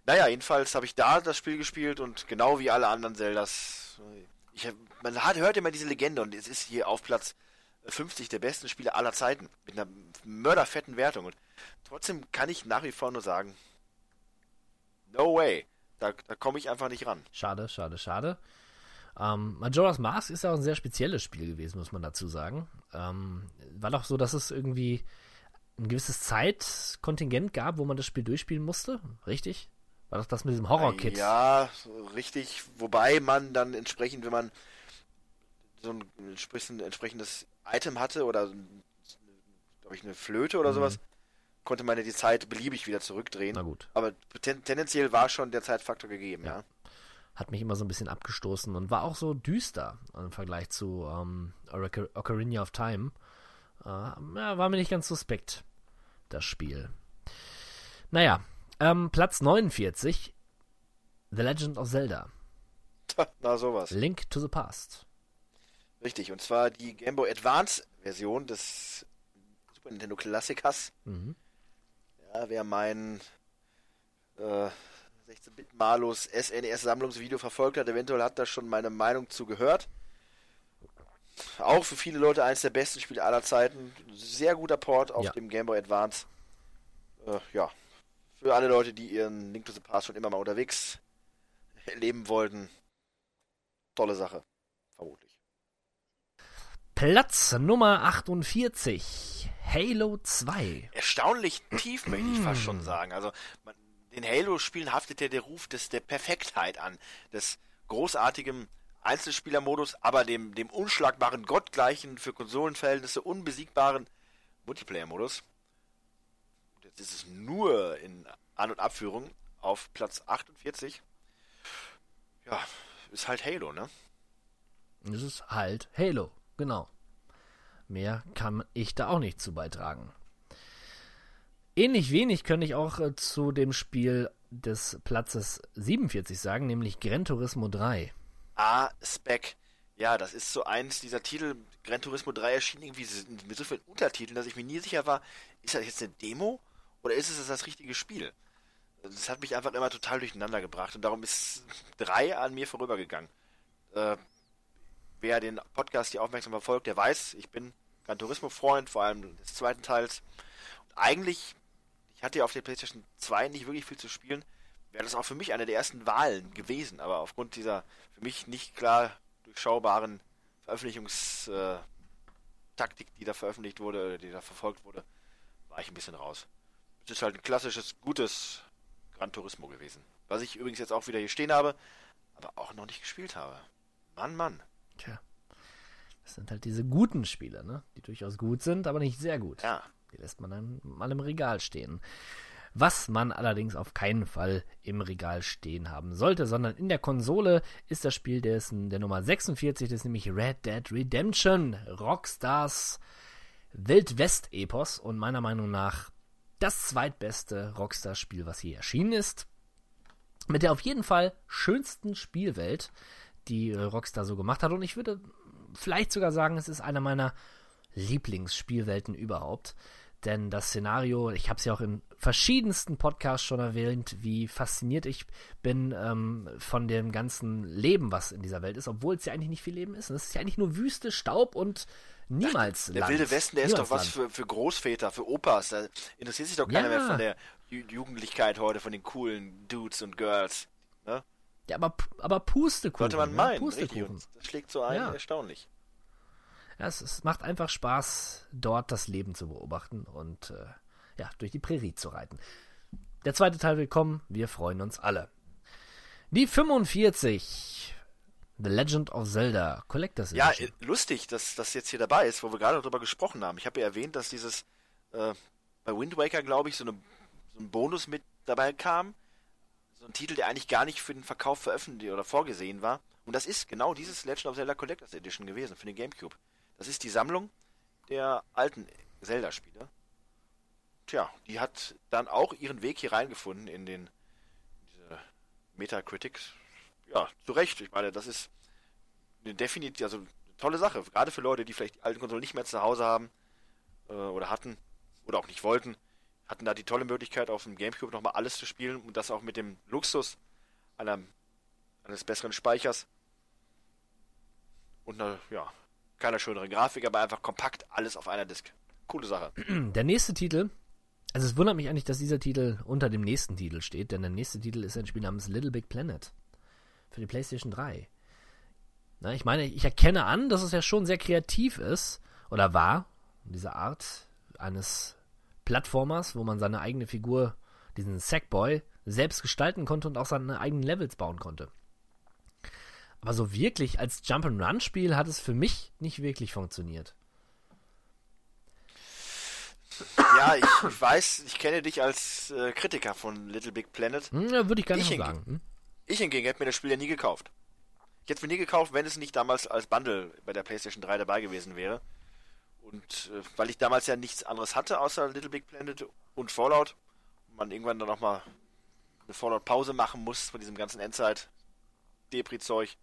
Naja, jedenfalls habe ich da das Spiel gespielt und genau wie alle anderen Zeldas. äh, Ich, hab- man hat, hört immer diese Legende und es ist hier auf Platz 50 der besten Spiele aller Zeiten mit einer mörderfetten Wertung. Und trotzdem kann ich nach wie vor nur sagen, no way. Da, da komme ich einfach nicht ran. Schade, schade, schade. Ähm, Majora's Mask ist ja auch ein sehr spezielles Spiel gewesen, muss man dazu sagen. Ähm, war doch so, dass es irgendwie ein gewisses Zeitkontingent gab, wo man das Spiel durchspielen musste, richtig? War doch das mit diesem Horror-Kit? Ja, richtig. Wobei man dann entsprechend, wenn man so ein entsprechend- entsprechendes Item hatte oder glaube ich eine Flöte oder sowas, konnte man ja die Zeit beliebig wieder zurückdrehen. Na gut. Aber ten tendenziell war schon der Zeitfaktor gegeben, ja. Hat mich immer so ein bisschen abgestoßen und war auch so düster im Vergleich zu ähm, Ocar- Ocarina of Time. Äh, ja, war mir nicht ganz suspekt, das Spiel. Naja, Ähm, Platz 49, The Legend of Zelda, Na, sowas. Link to the Past. Richtig, und zwar die Game Boy Advance Version des Super Nintendo Klassikers. Mhm. Wer mein äh, 16-Bit Malus SNES Sammlungsvideo verfolgt hat, eventuell hat da schon meine Meinung zu gehört. Auch für viele Leute eines der besten Spiele aller Zeiten. Sehr guter Port auf Ja. dem Game Boy Advance. Äh, ja, für alle Leute, die ihren Link to the Past schon immer mal unterwegs erleben wollten. Tolle Sache. Vermutlich. Platz Nummer 48, Halo 2. erstaunlich tief, möchte ich fast schon sagen. Also man, den Halo-Spielen haftet ja der Ruf des, der Perfektheit an, des großartigen Einzelspielermodus, aber dem, dem unschlagbaren, gottgleichen, für Konsolenverhältnisse unbesiegbaren Multiplayer-Modus. Jetzt ist es nur in An- und Abführung auf Platz 48. Ja, ist halt Halo, ne? Das ist halt Halo, genau. Mehr kann ich da auch nicht zu beitragen. Ähnlich wenig könnte ich auch äh, zu dem Spiel des Platzes 47 sagen, nämlich Gran Turismo 3. A-Spec. Ja, das ist so eins dieser Titel. Gran Turismo 3 erschien irgendwie mit so vielen Untertiteln, dass ich mir nie sicher war, ist das jetzt eine Demo oder ist es das richtige Spiel? Das hat mich einfach immer total durcheinander gebracht und darum ist 3 an mir vorübergegangen. Äh, wer den Podcast hier aufmerksam verfolgt, der weiß, ich bin Gran Turismo-Freund, vor allem des zweiten Teils. Und eigentlich, ich hatte ja auf der PlayStation 2 nicht wirklich viel zu spielen, wäre das auch für mich eine der ersten Wahlen gewesen. Aber aufgrund dieser für mich nicht klar durchschaubaren Veröffentlichungstaktik, die da veröffentlicht wurde, oder die da verfolgt wurde, war ich ein bisschen raus. Es ist halt ein klassisches, gutes Gran Turismo gewesen. Was ich übrigens jetzt auch wieder hier stehen habe, aber auch noch nicht gespielt habe. Mann, Mann. Tja. Das sind halt diese guten Spiele, ne? Die durchaus gut sind, aber nicht sehr gut. Ja. Die lässt man dann mal im Regal stehen. Was man allerdings auf keinen Fall im Regal stehen haben sollte, sondern in der Konsole ist das Spiel dessen der Nummer 46, das ist nämlich Red Dead Redemption, Rockstars Wildwest-Epos und meiner Meinung nach das zweitbeste Rockstar-Spiel, was je erschienen ist. Mit der auf jeden Fall schönsten Spielwelt, die äh, Rockstar so gemacht hat. Und ich würde vielleicht sogar sagen, es ist einer meiner Lieblingsspielwelten überhaupt. Denn das Szenario, ich habe es ja auch in verschiedensten Podcasts schon erwähnt, wie fasziniert ich bin ähm, von dem ganzen Leben, was in dieser Welt ist, obwohl es ja eigentlich nicht viel Leben ist. Es ist ja eigentlich nur Wüste, Staub und niemals Der Land. Wilde Westen, der ist Niemals doch was für, für Großväter, für Opas. Da interessiert sich doch keiner Ja. mehr von der Ju Jugendlichkeit heute, von den coolen Dudes und Girls. Ja, aber, aber Pustekuchen. Sollte man ne? meinen, richtig. Pustekuchen. Das schlägt so ein, Ja. erstaunlich. Ja, es, es macht einfach Spaß, dort das Leben zu beobachten und äh, ja, durch die Prärie zu reiten. Der zweite Teil will kommen, wir freuen uns alle. Die 45. The Legend of Zelda Collectors Ja, Edition. äh, lustig, dass das jetzt hier dabei ist, wo wir gerade darüber gesprochen haben. Ich habe ja erwähnt, dass dieses äh, bei Wind Waker, glaube ich, so, eine, so ein Bonus mit dabei kam. Ein Titel, der eigentlich gar nicht für den Verkauf veröffentlicht oder vorgesehen war. Und das ist genau dieses Legend of Zelda Collectors Edition gewesen für den GameCube. Das ist die Sammlung der alten Zelda-Spiele. Tja, die hat dann auch ihren Weg hier reingefunden in den diese Metacritic. Ja, zu Recht. Ich meine, das ist eine definitiv, also eine tolle Sache. Gerade für Leute, die vielleicht die alten Konsolen nicht mehr zu Hause haben äh, oder hatten oder auch nicht wollten, hatten da die tolle Möglichkeit, auf dem Gamecube nochmal alles zu spielen und das auch mit dem Luxus einer, eines besseren Speichers und einer, ja, keiner schönere Grafik, aber einfach kompakt alles auf einer Disk. Coole Sache. Der nächste Titel, also es wundert mich eigentlich, dass dieser Titel unter dem nächsten Titel steht, denn der nächste Titel ist ein Spiel namens Little Big Planet für die PlayStation 3. Na, ich meine, ich erkenne an, dass es ja schon sehr kreativ ist oder war, diese Art eines Plattformers, wo man seine eigene Figur, diesen Sackboy, selbst gestalten konnte und auch seine eigenen Levels bauen konnte. Aber so wirklich als Jump-and-Run-Spiel hat es für mich nicht wirklich funktioniert. Ja, ich, ich weiß, ich kenne dich als äh, Kritiker von Little Big Planet. Hm, ja, würde ich gar nicht Ich sagen. Hm? Ich hingegen hätte mir das Spiel ja nie gekauft. Ich hätte es mir nie gekauft, wenn es nicht damals als Bundle bei der PlayStation 3 dabei gewesen wäre. Und äh, weil ich damals ja nichts anderes hatte außer Little Big Planet und Fallout und man irgendwann dann nochmal eine Fallout-Pause machen muss von diesem ganzen Endzeit-Depri-Zeug,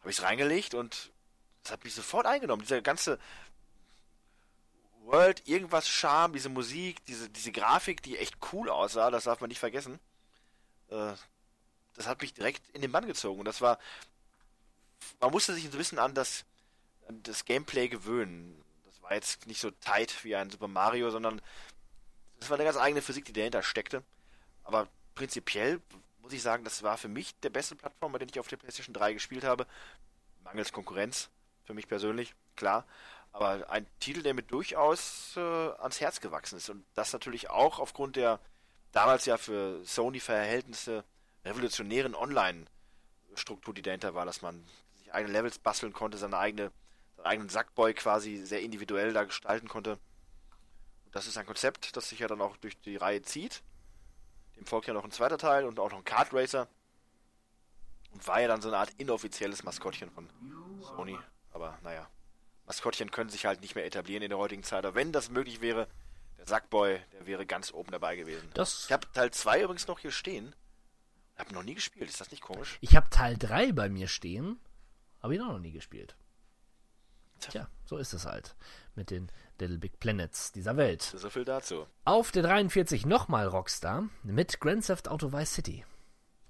habe ich es reingelegt und das hat mich sofort eingenommen. Dieser ganze World, irgendwas Charme, diese Musik, diese, diese Grafik, die echt cool aussah, das darf man nicht vergessen. Äh, das hat mich direkt in den Bann gezogen. Und das war. Man musste sich ein bisschen an das, an das Gameplay gewöhnen. War jetzt nicht so tight wie ein Super Mario, sondern das war eine ganz eigene Physik, die dahinter steckte. Aber prinzipiell muss ich sagen, das war für mich der beste Plattformer, den ich auf der PlayStation 3 gespielt habe. Mangels Konkurrenz, für mich persönlich, klar. Aber ein Titel, der mir durchaus äh, ans Herz gewachsen ist. Und das natürlich auch aufgrund der damals ja für Sony-Verhältnisse revolutionären Online-Struktur, die dahinter war, dass man sich eigene Levels basteln konnte, seine eigene, eigenen Sackboy quasi sehr individuell da gestalten konnte. Und das ist ein Konzept, das sich ja dann auch durch die Reihe zieht. Dem folgt ja noch ein zweiter Teil und auch noch ein Kart Racer. Und war ja dann so eine Art inoffizielles Maskottchen von Sony. Aber naja. Maskottchen können sich halt nicht mehr etablieren in der heutigen Zeit. Aber wenn das möglich wäre, der Sackboy, der wäre ganz oben dabei gewesen. Das- ich habe Teil 2 übrigens noch hier stehen. Hab noch nie gespielt. Ist das nicht komisch? Ich habe Teil 3 bei mir stehen, habe ich auch noch nie gespielt. Tja, so ist es halt mit den Little Big Planets dieser Welt. So viel dazu. Auf der 43 nochmal Rockstar mit Grand Theft Auto Vice City.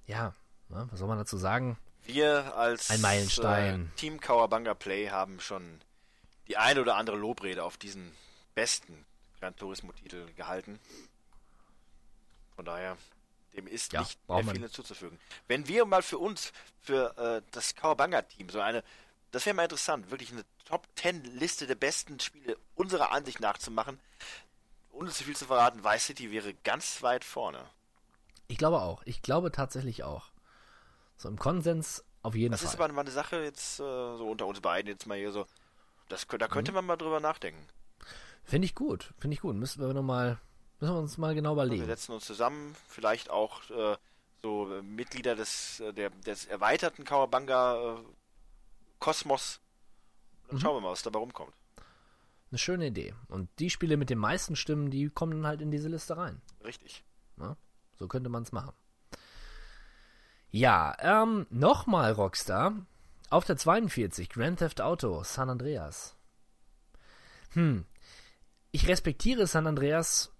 Ja, ne, was soll man dazu sagen? Wir als Ein Meilenstein. Äh, Team Kawabanga Play haben schon die eine oder andere Lobrede auf diesen besten Gran Turismo-Titel gehalten. Von daher, dem ist Ja, nicht mehr viel hinzuzufügen. Wenn wir mal für uns, für äh, das Kawabanga-Team, so eine, das wäre mal interessant, wirklich eine Top 10 Liste der besten Spiele unserer Ansicht nach zu machen, ohne zu viel zu verraten, Vice City wäre ganz weit vorne. Ich glaube auch. Ich glaube tatsächlich auch. So im Konsens auf jeden Das Fall. ist aber mal eine Sache jetzt äh, so unter uns beiden jetzt mal hier so. Das, da Mhm. könnte man mal drüber nachdenken. Finde ich gut. Finde ich gut. Müssen wir noch mal, müssen wir uns mal genau Wir überlegen. setzen uns zusammen, vielleicht auch äh, so äh, Mitglieder des, äh, der, des erweiterten Kawabanga äh, Kosmos. Dann Mhm. schauen wir mal, was dabei rumkommt. Eine schöne Idee. Und die Spiele mit den meisten Stimmen, die kommen dann halt in diese Liste rein. Richtig. Ne? So könnte man es machen. Ja, ähm, nochmal Rockstar. Auf der 42, Grand Theft Auto, San Andreas. Hm. Ich respektiere San Andreas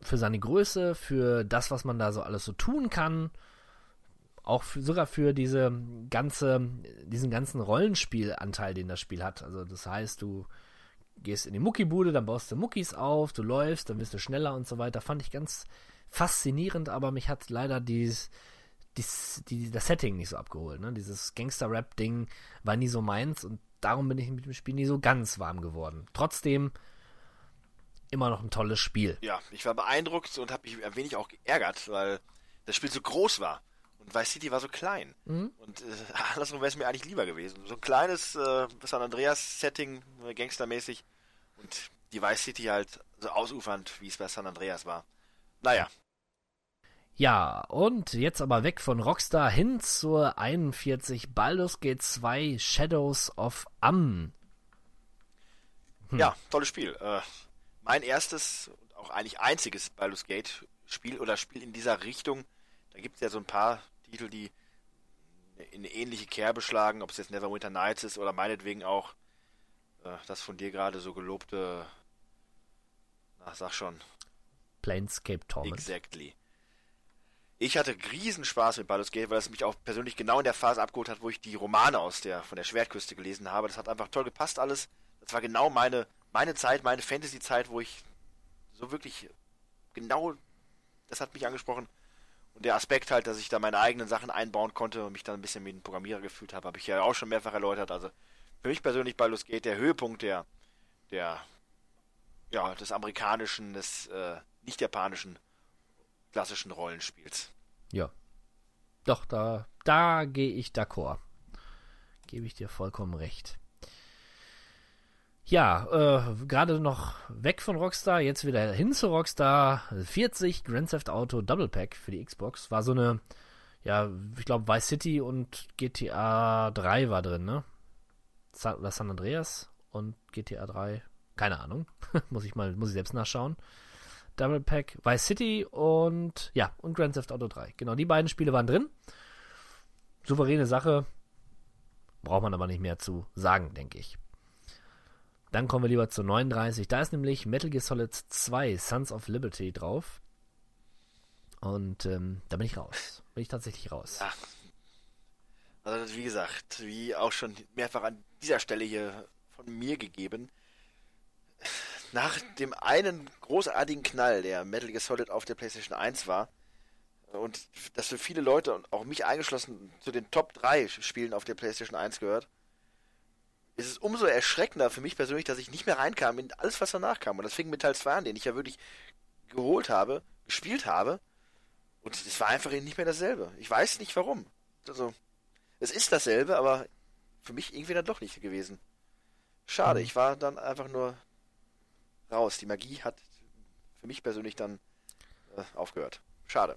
für seine Größe, für das, was man da so alles so tun kann. Auch für, sogar für diese ganze, diesen ganzen Rollenspielanteil, den das Spiel hat. Also das heißt, du gehst in die Muckibude, dann baust du Muckis auf, du läufst, dann bist du schneller und so weiter. Fand ich ganz faszinierend, aber mich hat leider dieses, dies, die, das Setting nicht so abgeholt. Ne? Dieses Gangster-Rap-Ding war nie so meins und darum bin ich mit dem Spiel nie so ganz warm geworden. Trotzdem immer noch ein tolles Spiel. Ja, ich war beeindruckt und habe mich ein wenig auch geärgert, weil das Spiel so groß war. Und Vice City war so klein. Mhm. Und äh, andersrum wäre es mir eigentlich lieber gewesen. So ein kleines äh, San Andreas-Setting, äh, gangstermäßig. Und die Vice City halt so ausufernd, wie es bei San Andreas war. Naja, Ja, und jetzt aber weg von Rockstar hin zur 41 Baldur's Gate 2 Shadows of Amn. Hm. Ja, tolles Spiel. Äh, mein erstes und auch eigentlich einziges Baldur's Gate Spiel oder Spiel in dieser Richtung. Da gibt es ja so ein paar Titel, die in eine ähnliche Kerbe schlagen, ob es jetzt Neverwinter Nights ist oder meinetwegen auch äh, das von dir gerade so gelobte, na sag schon, Planescape Torment. exactly. Ich hatte riesen Spaß mit Baldur's Gate, weil es mich auch persönlich genau in der Phase abgeholt hat, wo ich die Romane aus der von der Schwertküste gelesen habe. Das hat einfach toll gepasst alles. Das war genau meine meine Zeit, meine Fantasy-Zeit, wo ich so wirklich genau das hat mich angesprochen. Und der Aspekt halt, dass ich da meine eigenen Sachen einbauen konnte und mich dann ein bisschen wie ein Programmierer gefühlt habe, habe ich ja auch schon mehrfach erläutert. Also für mich persönlich Baldur's Gate der Höhepunkt der der ja, des amerikanischen, des äh, nicht japanischen klassischen Rollenspiels. Ja. Doch, da, da gehe ich d'accord. Gebe ich dir vollkommen recht. Ja, äh, gerade noch weg von Rockstar, jetzt wieder hin zu Rockstar. 40 Grand Theft Auto Double Pack für die Xbox. War so eine, ja, ich glaube Vice City und GTA 3 war drin, ne? Sa oder San Andreas und GTA 3. Keine Ahnung. muss ich mal, muss ich selbst nachschauen. Double Pack, Vice City und ja, und Grand Theft Auto 3. Genau, die beiden Spiele waren drin. Souveräne Sache. Braucht man aber nicht mehr zu sagen, denke ich. Dann kommen wir lieber zu 39. Da ist nämlich Metal Gear Solid 2 Sons of Liberty drauf. Und ähm, da bin ich raus. Bin ich tatsächlich raus. Ja. Also wie gesagt, wie auch schon mehrfach an dieser Stelle hier von mir gegeben, nach dem einen großartigen Knall, der Metal Gear Solid auf der PlayStation 1 war, und das für viele Leute und auch mich eingeschlossen zu den Top 3 Spielen auf der PlayStation 1 gehört, ist es umso erschreckender für mich persönlich, dass ich nicht mehr reinkam in alles, was danach kam. Und das fing mit Teil 2 an, den ich ja wirklich geholt habe, gespielt habe. Und es war einfach nicht mehr dasselbe. Ich weiß nicht warum. Also, es ist dasselbe, aber für mich irgendwie dann doch nicht gewesen. Schade, Mhm. ich war dann einfach nur raus. Die Magie hat für mich persönlich dann äh, aufgehört. Schade.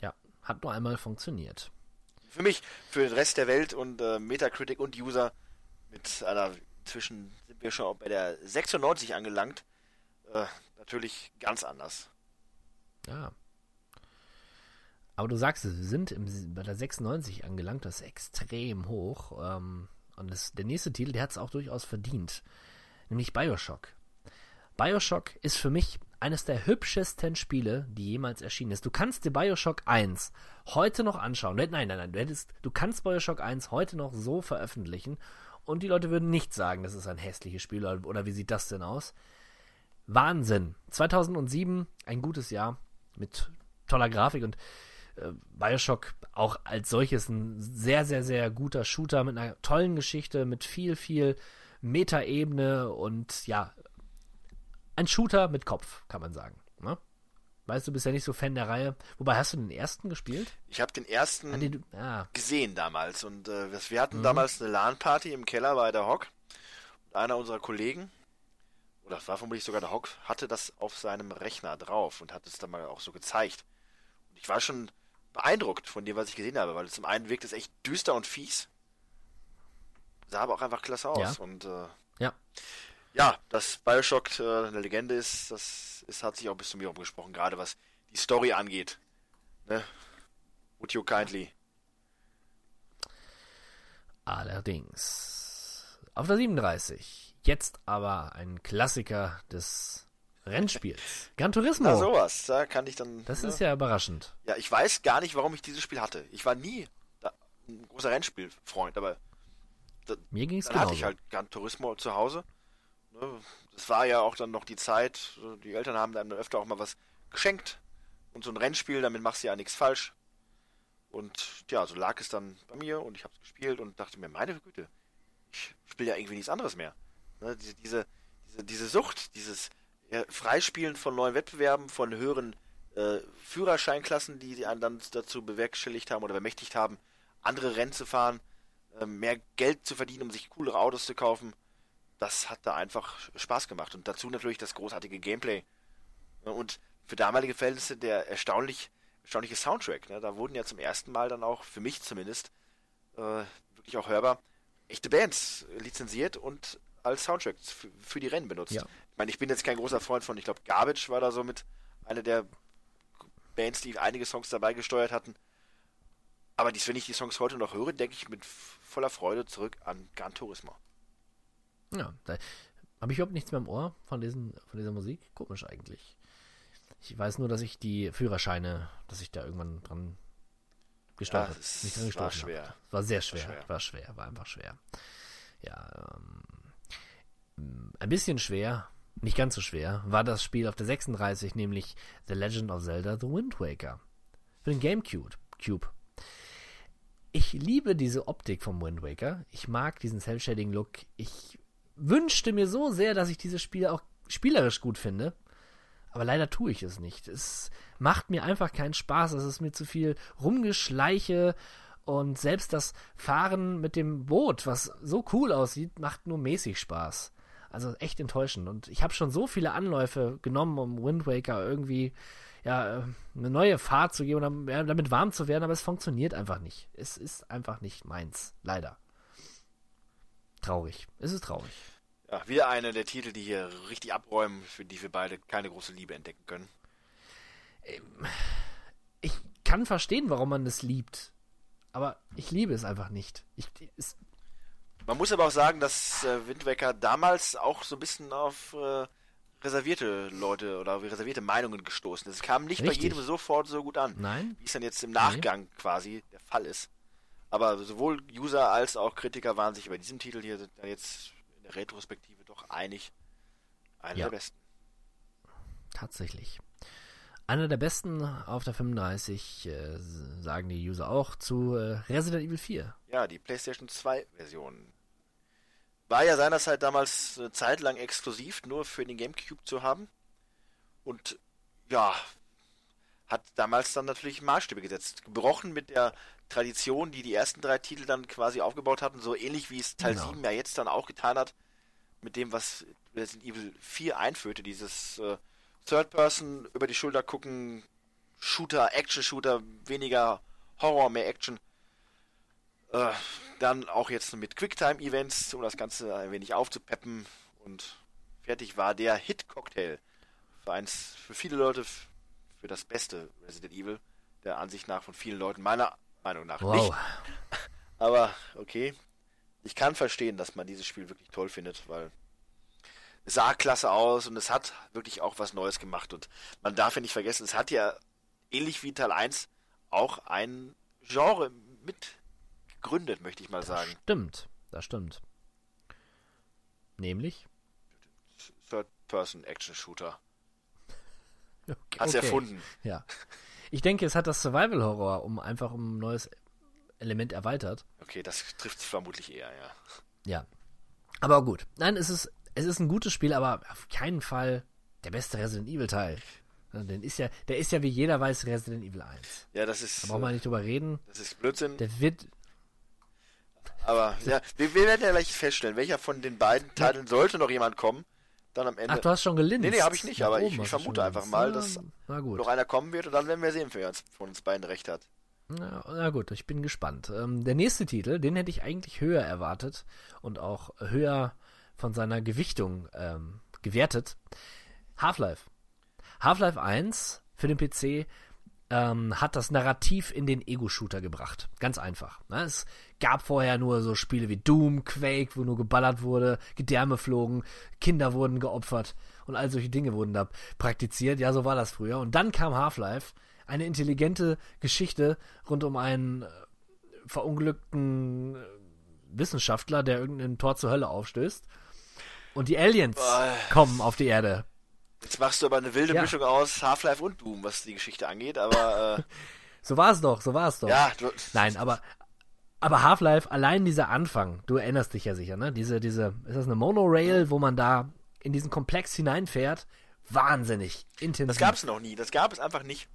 Ja, hat nur einmal funktioniert. Für mich, für den Rest der Welt und äh, Metacritic und User mit einer zwischen sind wir schon bei der 96 angelangt. Äh, natürlich ganz anders. Ja. Aber du sagst es, wir sind im, bei der 96 angelangt, das ist extrem hoch. Ähm, und das, der nächste Titel, der hat es auch durchaus verdient. Nämlich Bioshock. Bioshock ist für mich eines der hübschesten Spiele, die jemals erschienen ist. Du kannst dir Bioshock 1 heute noch anschauen. Nein, nein, nein, du, hättest, du kannst Bioshock 1 heute noch so veröffentlichen und die Leute würden nicht sagen, das ist ein hässliches Spiel oder, wie sieht das denn aus? Wahnsinn. 2007, ein gutes Jahr mit toller Grafik und äh, Bioshock auch als solches ein sehr, sehr, sehr guter Shooter mit einer tollen Geschichte, mit viel, viel Metaebene und ja, ein Shooter mit Kopf, kann man sagen. Ne? Weißt du, bist ja nicht so Fan der Reihe. Wobei, hast du den ersten gespielt? Ich habe den ersten An den ah, gesehen damals und äh, wir Mhm. hatten damals eine LAN-Party im Keller bei der Hock und einer unserer Kollegen, oder das war vermutlich sogar der Hock, hatte das auf seinem Rechner drauf und hat es dann mal auch so gezeigt. Und ich war schon beeindruckt von dem, was ich gesehen habe, weil zum einen wirkt es echt düster und fies, sah aber auch einfach klasse aus Ja. und äh, ja. Ja, dass Bioshock äh, eine Legende ist, das ist, hat sich auch bis zu mir umgesprochen, gerade was die Story angeht. Ne? Would you kindly? Allerdings. Auf der 37. Jetzt aber ein Klassiker des Rennspiels. Gran Turismo. Na sowas, da kann ich dann. das ne? ist ja überraschend. Ja, ich weiß gar nicht, warum ich dieses Spiel hatte. Ich war nie da, ein großer Rennspielfreund, aber Mir ging es dann genauso. hatte ich halt Gran Turismo zu Hause. Ne? Das war ja auch dann noch die Zeit, so, die Eltern haben dann öfter auch mal was geschenkt. Und so ein Rennspiel, damit machst du ja nichts falsch. Und ja, so lag es dann bei mir und ich habe es gespielt und dachte mir, meine Güte, ich spiele ja irgendwie nichts anderes mehr. Ne? Diese, diese, diese, Sucht, dieses Freispielen von neuen Wettbewerben, von höheren äh, Führerscheinklassen, die sie dann dazu bewerkstelligt haben oder bemächtigt haben, andere Rennen zu fahren, äh, mehr Geld zu verdienen, um sich coolere Autos zu kaufen. Das hat da einfach Spaß gemacht. Und dazu natürlich das großartige Gameplay. Und für damalige Verhältnisse der erstaunlich, erstaunliche Soundtrack. Ne? Da wurden ja zum ersten Mal dann auch, für mich zumindest, äh, wirklich auch hörbar, echte Bands lizenziert und als Soundtrack für, für die Rennen benutzt. Ja. Ich meine, ich bin jetzt kein großer Freund von, ich glaube, Garbage war da so mit einer der Bands, die einige Songs dabei gesteuert hatten. Aber dies, wenn ich die Songs heute noch höre, denke ich mit voller Freude zurück an Gran Turismo. Ja, da habe ich überhaupt nichts mehr im Ohr von, diesen, von dieser Musik. Komisch eigentlich. Ich weiß nur, dass ich die Führerscheine, dass ich da irgendwann dran gesteuert Ja, es Nicht dran war gestoßen schwer. habe. War sehr schwer. schwer. War schwer, war einfach schwer. Ja, ähm, ein bisschen schwer, nicht ganz so schwer, war das Spiel auf der 36, nämlich The Legend of Zelda The Wind Waker. Für den GameCube. Cube. Ich liebe diese Optik vom Wind Waker. Ich mag diesen Cell-Shading-Look. Ich wünschte mir so sehr, dass ich dieses Spiel auch spielerisch gut finde. Aber leider tue ich es nicht. Es macht mir einfach keinen Spaß. Es ist mir zu viel Rumgeschleiche. Und selbst das Fahren mit dem Boot, was so cool aussieht, macht nur mäßig Spaß. Also echt enttäuschend. Und ich habe schon so viele Anläufe genommen, um Wind Waker irgendwie ja, eine neue Fahrt zu geben und damit warm zu werden, aber es funktioniert einfach nicht. Es ist einfach nicht meins. Leider. Traurig. Es ist traurig. Ja, wieder einer der Titel, die hier richtig abräumen, für die wir beide keine große Liebe entdecken können. Ich kann verstehen, warum man das liebt. Aber ich liebe es einfach nicht. Ich, es, Man muss aber auch sagen, dass äh, Wind Waker damals auch so ein bisschen auf äh, reservierte Leute oder reservierte Meinungen gestoßen ist. Es kam nicht Richtig. bei jedem sofort so gut an, nein? wie es dann jetzt im Nachgang quasi der Fall ist. Aber sowohl User als auch Kritiker waren sich bei diesem Titel hier jetzt in der Retrospektive doch einig. Einer Ja. der besten. Tatsächlich. Einer der besten auf der 35, äh, sagen die User auch, zu äh, Resident Evil 4. Ja, die PlayStation 2 Version. War ja seinerzeit damals eine Zeit lang exklusiv nur für den GameCube zu haben. Und ja, hat damals dann natürlich Maßstäbe gesetzt. Gebrochen mit der Tradition, die die ersten drei Titel dann quasi aufgebaut hatten, so ähnlich wie es Teil Genau. 7 ja jetzt dann auch getan hat, mit dem, was Resident Evil 4 einführte, dieses äh, Third-Person über die Schulter gucken, Shooter, Action-Shooter, weniger Horror, mehr Action. Äh, dann auch jetzt mit Quicktime-Events, um das Ganze ein wenig aufzupeppen. Und fertig war der Hit-Cocktail. Für, eins, für viele Leute für das beste Resident Evil. Der Ansicht nach von vielen Leuten, meiner Meinung nach nicht. Wow. Aber okay. Ich kann verstehen, dass man dieses Spiel wirklich toll findet, weil es sah klasse aus und es hat wirklich auch was Neues gemacht. Und man darf ja nicht vergessen, es hat ja ähnlich wie Teil 1 auch ein Genre mit gegründet, möchte ich mal sagen. Stimmt, das stimmt. Nämlich? Third-Person-Action-Shooter. Okay, Hat's erfunden. Ja. Ich denke, es hat das Survival-Horror um einfach um ein neues Element erweitert. Okay, das trifft es vermutlich eher, ja. Ja. Aber gut. Nein, es ist, es ist ein gutes Spiel, aber auf keinen Fall der beste Resident Evil Teil. Den ist ja, der ist ja wie jeder weiß Resident Evil 1. Ja, das ist, Da brauchen wir nicht drüber reden. das ist Blödsinn. Der wird, Aber ja, wir, wir werden ja gleich feststellen, welcher von den beiden Teilen sollte noch jemand kommen. Dann am Ende ach, du hast schon gelinst. Nee, nee, hab ich nicht, aber ich- ich vermute einfach mal, Ja, dass Na gut. noch einer kommen wird und dann werden wir sehen, wer uns, von uns beiden recht hat. Na, na gut, ich bin gespannt. Ähm, der nächste Titel, den hätte ich eigentlich höher erwartet und auch höher von seiner Gewichtung ähm, gewertet. Half-Life. Half-Life 1 für den PC ähm, hat das Narrativ in den Ego-Shooter gebracht. Ganz einfach. Ne? Es gab vorher nur so Spiele wie Doom, Quake, wo nur geballert wurde, Gedärme flogen, Kinder wurden geopfert und all solche Dinge wurden da praktiziert. Ja, so war das früher. Und dann kam Half-Life, eine intelligente Geschichte rund um einen äh, verunglückten äh, Wissenschaftler, der irgendein Tor zur Hölle aufstößt. Und die Aliens kommen auf die Erde. Jetzt machst du aber eine wilde Ja. Mischung aus Half-Life und Doom, was die Geschichte angeht, aber äh, So war es doch, so war es doch. ja, du, Nein, aber, aber Half-Life, allein dieser Anfang, du erinnerst dich ja sicher, ne? Diese, diese, ist das eine Monorail, wo man da in diesen Komplex hineinfährt? Wahnsinnig intensiv. das gab es noch nie, das gab es einfach nicht.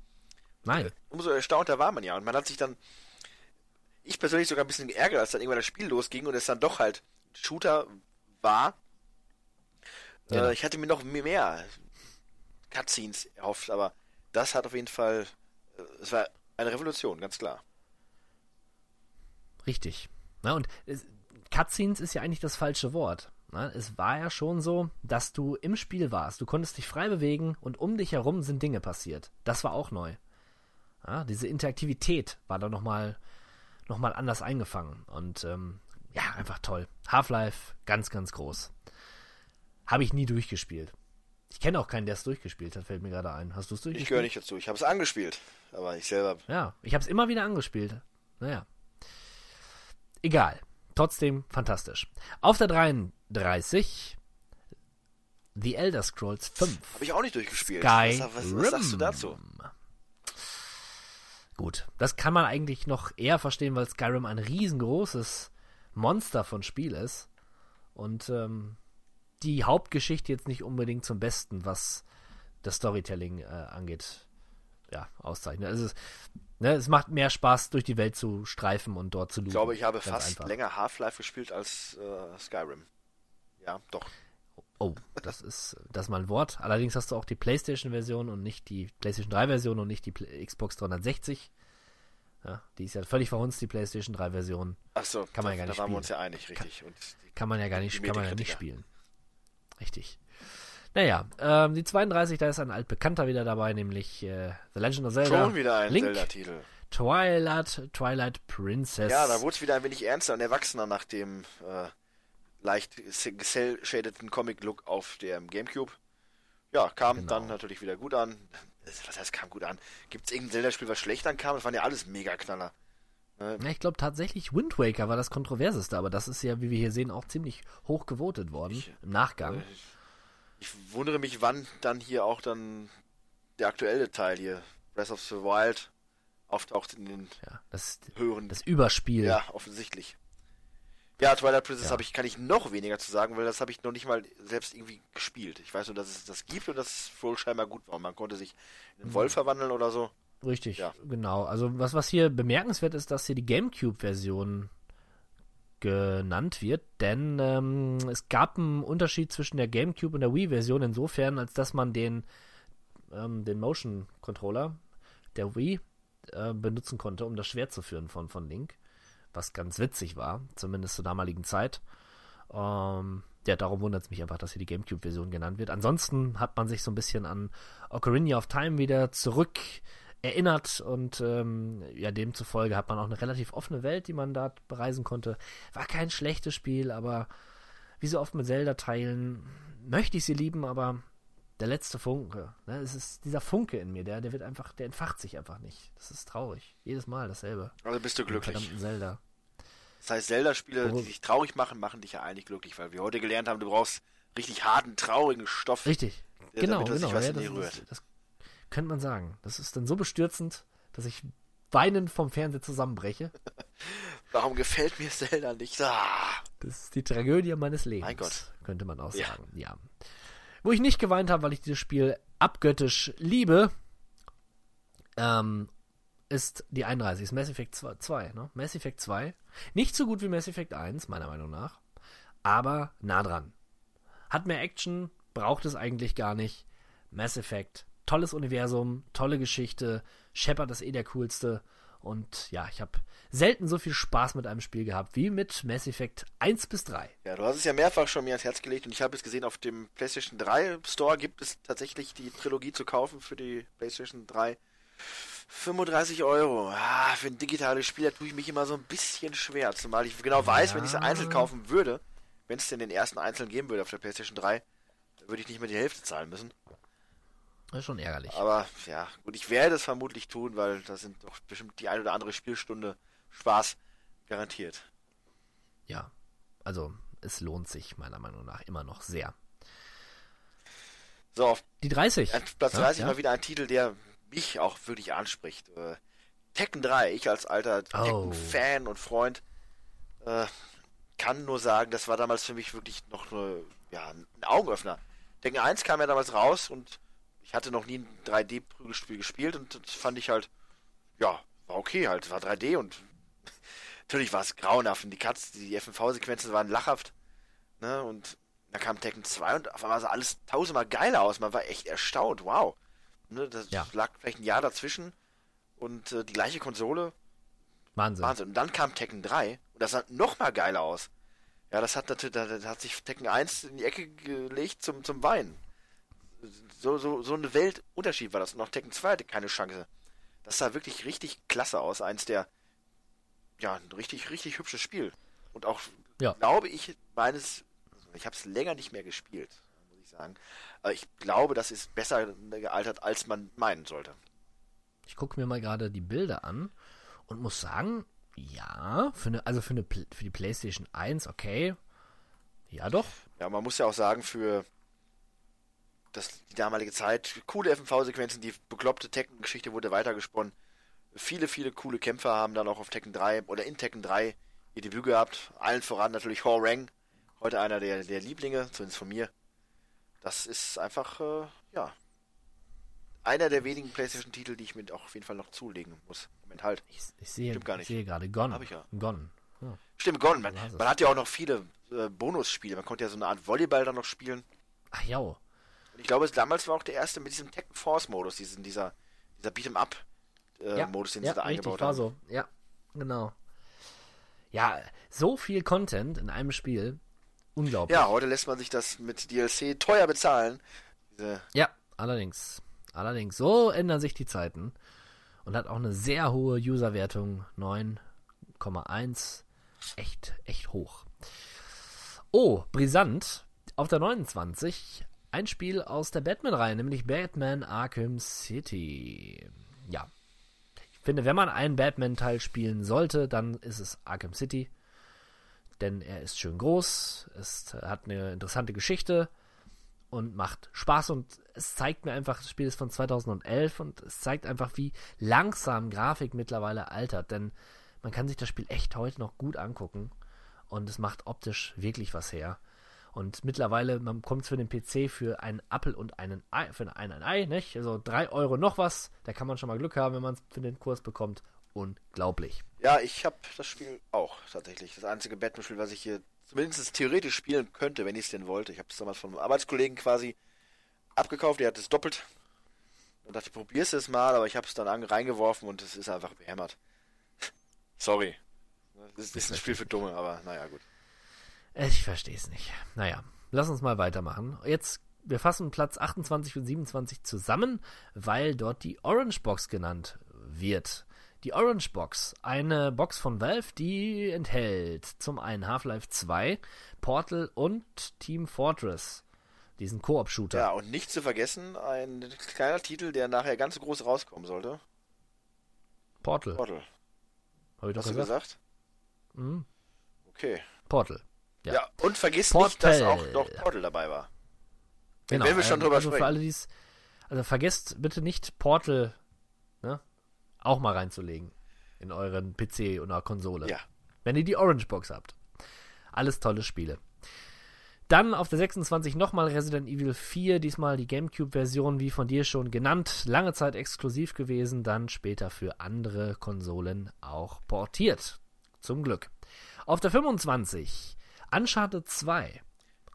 Nein. Umso erstaunter war man ja und man hat sich dann, ich persönlich sogar ein bisschen geärgert, als dann irgendwann das Spiel losging und es dann doch halt Shooter war. Ja. Äh, ich hatte mir noch mehr Cutscenes erhofft, aber das hat auf jeden Fall, äh, es war eine Revolution, ganz klar. Richtig. Na, und es, Cutscenes ist ja eigentlich das falsche Wort. Na, es war ja schon so, dass du im Spiel warst. Du konntest dich frei bewegen und um dich herum sind Dinge passiert. Das war auch neu. Ja, diese Interaktivität war da nochmal noch mal anders eingefangen. Und ähm, ja, einfach toll. Half-Life, ganz, ganz groß. Habe ich nie durchgespielt. Ich kenne auch keinen, der es durchgespielt hat, fällt mir gerade ein. Hast du es durchgespielt? Ich gehöre nicht dazu, ich habe es angespielt, aber ich selber Ja, ich habe es immer wieder angespielt. Naja. Egal. Trotzdem fantastisch. Auf der 33 The Elder Scrolls 5. habe ich auch nicht durchgespielt. Sky was, was, was sagst du dazu? Gut, das kann man eigentlich noch eher verstehen, weil Skyrim ein riesengroßes Monster von Spiel ist. Und ähm, die Hauptgeschichte jetzt nicht unbedingt zum Besten, was das Storytelling äh, angeht, ja, auszeichnet. Also es, ne, es macht mehr Spaß, durch die Welt zu streifen und dort zu looten. Ich glaube, ich habe fast einfach. länger Half-Life gespielt als äh, Skyrim. Ja, doch. Oh, das ist das ist mal ein Wort. Allerdings hast du auch die PlayStation-Version und nicht die PlayStation 3-Version und nicht die Xbox 360. Ja, die ist ja völlig verhunzt, die PlayStation 3-Version. Achso, Kann man ja da, gar nicht da waren wir spielen. uns ja einig, richtig. Und die, Kann man ja gar nicht, kann man ja nicht spielen. Richtig. Naja, ähm, die 32, da ist ein altbekannter wieder dabei, nämlich äh, The Legend of Zelda. Schon wieder ein Zelda-Titel. Twilight, Twilight Princess. Ja, da wurde es wieder ein wenig ernster und erwachsener nach dem äh, leicht geshadeten Comic-Look auf dem Gamecube. Ja, kam Genau. dann natürlich wieder gut an. Was heißt, kam gut an? Gibt es irgendein Zelda-Spiel, was schlecht ankam? Das waren ja alles Mega-Knaller. Ja, ich glaube tatsächlich Wind Waker war das kontroverseste, aber das ist ja, wie wir hier sehen, auch ziemlich hoch gewotet worden Ich- im Nachgang. Ich, ich wundere mich, wann dann hier auch dann der aktuelle Teil hier, Breath of the Wild, auftaucht in den ja, das, höheren. das Überspiel. Ja, offensichtlich. Ja, Twilight Princess Ja. habe ich, kann ich noch weniger zu sagen, weil das habe ich noch nicht mal selbst irgendwie gespielt. Ich weiß nur, dass es das gibt und dass es wohl scheinbar gut war. Man konnte sich in einen Wolf verwandeln oder so. Richtig, Ja. genau. Also was, was hier bemerkenswert ist, dass hier die GameCube-Version genannt wird, denn ähm, es gab einen Unterschied zwischen der GameCube und der Wii-Version insofern, als dass man den, ähm, den Motion-Controller der Wii äh, benutzen konnte, um das Schwert zu führen von, von Link, was ganz witzig war, zumindest zur damaligen Zeit. Ähm, ja, darum wundert es mich einfach, dass hier die GameCube-Version genannt wird. Ansonsten hat man sich so ein bisschen an Ocarina of Time wieder zurück erinnert und ähm, ja, demzufolge hat man auch eine relativ offene Welt, die man da bereisen konnte. War kein schlechtes Spiel, aber wie so oft mit Zelda-Teilen möchte ich sie lieben, aber der letzte Funke, ne, es ist dieser Funke in mir, der, der wird einfach, der entfacht sich einfach nicht. Das ist traurig. Jedes Mal dasselbe. Also bist du glücklich. Verdammten Zelda. Das heißt, Zelda-Spiele, die dich traurig machen, machen dich ja eigentlich glücklich, weil wir heute gelernt haben, du brauchst richtig harten, traurigen Stoff. Richtig. Genau, damit genau. was Ja, das, ist, rührt. das könnte man sagen. Das ist dann so bestürzend, dass ich weinend vom Fernseher zusammenbreche. Warum gefällt mir Zelda nicht? Ah. Das ist die Tragödie meines Lebens. Mein Gott. Könnte man auch Ja. sagen. Ja. Wo ich nicht geweint habe, weil ich dieses Spiel abgöttisch liebe, ähm, ist die 31. Ist Mass Effect 2, 2, ne? Mass Effect 2. Nicht so gut wie Mass Effect 1, meiner Meinung nach. Aber nah dran. Hat mehr Action, braucht es eigentlich gar nicht. Mass Effect, tolles Universum, tolle Geschichte. Shepard ist eh der coolste. Und ja, ich habe selten so viel Spaß mit einem Spiel gehabt wie mit Mass Effect 1 bis 3. Ja, du hast es ja mehrfach schon mir ans Herz gelegt und ich habe es gesehen, auf dem PlayStation 3 Store gibt es tatsächlich die Trilogie zu kaufen für die PlayStation 3. 35 Euro. Ah, für ein digitales Spiel, da tue ich mich immer so ein bisschen schwer. Zumal ich genau weiß, wenn ich es einzeln kaufen würde, wenn es denn den ersten einzeln geben würde auf der PlayStation 3, dann würde ich nicht mehr die Hälfte zahlen müssen. Das ist schon ärgerlich. Aber ja, gut, ich werde es vermutlich tun, weil da sind doch bestimmt die ein oder andere Spielstunde Spaß garantiert. Ja, also es lohnt sich meiner Meinung nach immer noch sehr. So, auf Die 30. An Platz Ja, 30 ja. mal wieder ein Titel, der mich auch wirklich anspricht. Äh, Tekken 3, ich als alter Oh. Tekken-Fan und Freund äh, kann nur sagen, das war damals für mich wirklich noch eine, ja, ein Augenöffner. Tekken 1 kam ja damals raus und ich hatte noch nie ein 3D-Prügelspiel gespielt und das fand ich halt, ja, war okay halt, war 3D und natürlich war es grauenhaft und die Cuts, die FNV-Sequenzen waren lachhaft, ne, und dann kam Tekken 2 und auf einmal sah alles tausendmal geiler aus, man war echt erstaunt, wow. Ne, das Ja. lag vielleicht ein Jahr dazwischen und äh, die gleiche Konsole, Wahnsinn. Wahnsinn. Und dann kam Tekken 3 und das sah noch mal geiler aus. Ja, das hat natürlich, da, da hat sich Tekken 1 in die Ecke gelegt zum, zum Weinen. So, so, so eine Weltunterschied war das. Und auch Tekken 2 hatte keine Chance. Das sah wirklich richtig klasse aus. Eins der, ja, ein richtig, richtig hübsches Spiel. Und auch, Ja. glaube ich, meines, ich habe es länger nicht mehr gespielt, muss ich sagen. Aber ich glaube, das ist besser gealtert, als man meinen sollte. Ich gucke mir mal gerade die Bilder an und muss sagen, ja, für eine, also für, eine, für die PlayStation 1, okay. Ja, doch. Ja, man muss ja auch sagen, für das, die damalige Zeit, coole FMV-Sequenzen, die bekloppte Tekken-Geschichte wurde weitergesponnen. Viele, viele coole Kämpfer haben dann auch auf Tekken 3 oder in Tekken 3 ihr Debüt gehabt. Allen voran natürlich Horang, heute einer der, der Lieblinge, zumindest von mir. Das ist einfach, äh, ja, einer der wenigen PlayStation-Titel, die ich mir auch auf jeden Fall noch zulegen muss. Moment halt. Ich, ich sehe, Stimmt gar ich nicht. sehe gerade Gone. Hab ich ja. Gone. Ja. Stimmt, Gone. Man, man hat ja auch noch viele äh, Bonusspiele. Man konnte ja so eine Art Volleyball dann noch spielen. Ach ja. Ich glaube, es damals war auch der erste mit diesem Tekken Force Modus, diesen, dieser, dieser Beat'em Up äh, ja, Modus, den ja, sie da richtig, eingebaut war haben. so. Ja, genau. Ja, so viel Content in einem Spiel unglaublich. Ja, heute lässt man sich das mit DLC teuer bezahlen. Diese, Ja, allerdings. Allerdings. So ändern sich die Zeiten. Und hat auch eine sehr hohe Userwertung. 9,1. Echt, echt hoch. Oh, brisant. Auf der 29 ein Spiel aus der Batman-Reihe, nämlich Batman Arkham City. Ja. Ich finde, wenn man einen Batman-Teil spielen sollte, dann ist es Arkham City. Denn er ist schön groß, es hat eine interessante Geschichte und macht Spaß und es zeigt mir einfach, das Spiel ist von 2011 und es zeigt einfach, wie langsam Grafik mittlerweile altert, denn man kann sich das Spiel echt heute noch gut angucken und es macht optisch wirklich was her. Und mittlerweile, man kommt für den PC für einen Appel und einen Ei, für ein, ein Ei, nicht? Also drei Euro noch was, da kann man schon mal Glück haben, wenn man es für den Kurs bekommt. Unglaublich. ja, ich habe das Spiel auch tatsächlich. Das einzige Batman-Spiel, was ich hier zumindest theoretisch spielen könnte, wenn ich es denn wollte. Ich habe es damals von einem Arbeitskollegen quasi abgekauft, der hat es doppelt. Und dachte, probier's es mal, aber ich habe es dann an, reingeworfen und es ist einfach behämmert. Sorry. Das ist, ist ein Spiel für Dumme, aber naja, gut. Ich verstehe es nicht. Naja, lass uns mal weitermachen. Jetzt, wir fassen Platz 28 und 27 zusammen, weil dort die Orange Box genannt wird. Die Orange Box, eine Box von Valve, die enthält zum einen Half-Life 2, Portal und Team Fortress, diesen Koop-Shooter. Ja, und nicht zu vergessen, ein kleiner Titel, der nachher ganz groß rauskommen sollte. Portal, Portal. habe ich Hast du gesagt. gesagt? Mhm. Okay. Portal. Ja. Ja, und vergiss Portal. nicht, dass auch noch Portal dabei war. Genau, Wenn wir schon ähm, drüber also sprechen. Für alle, die's, also vergesst bitte nicht Portal ne, auch mal reinzulegen in euren PC oder Konsole. Ja. Wenn ihr die Orange Box habt. Alles tolle Spiele. Dann auf der 26 nochmal Resident Evil 4, diesmal die GameCube-Version, wie von dir schon genannt, lange Zeit exklusiv gewesen, dann später für andere Konsolen auch portiert. Zum Glück. Auf der 25 Uncharted 2,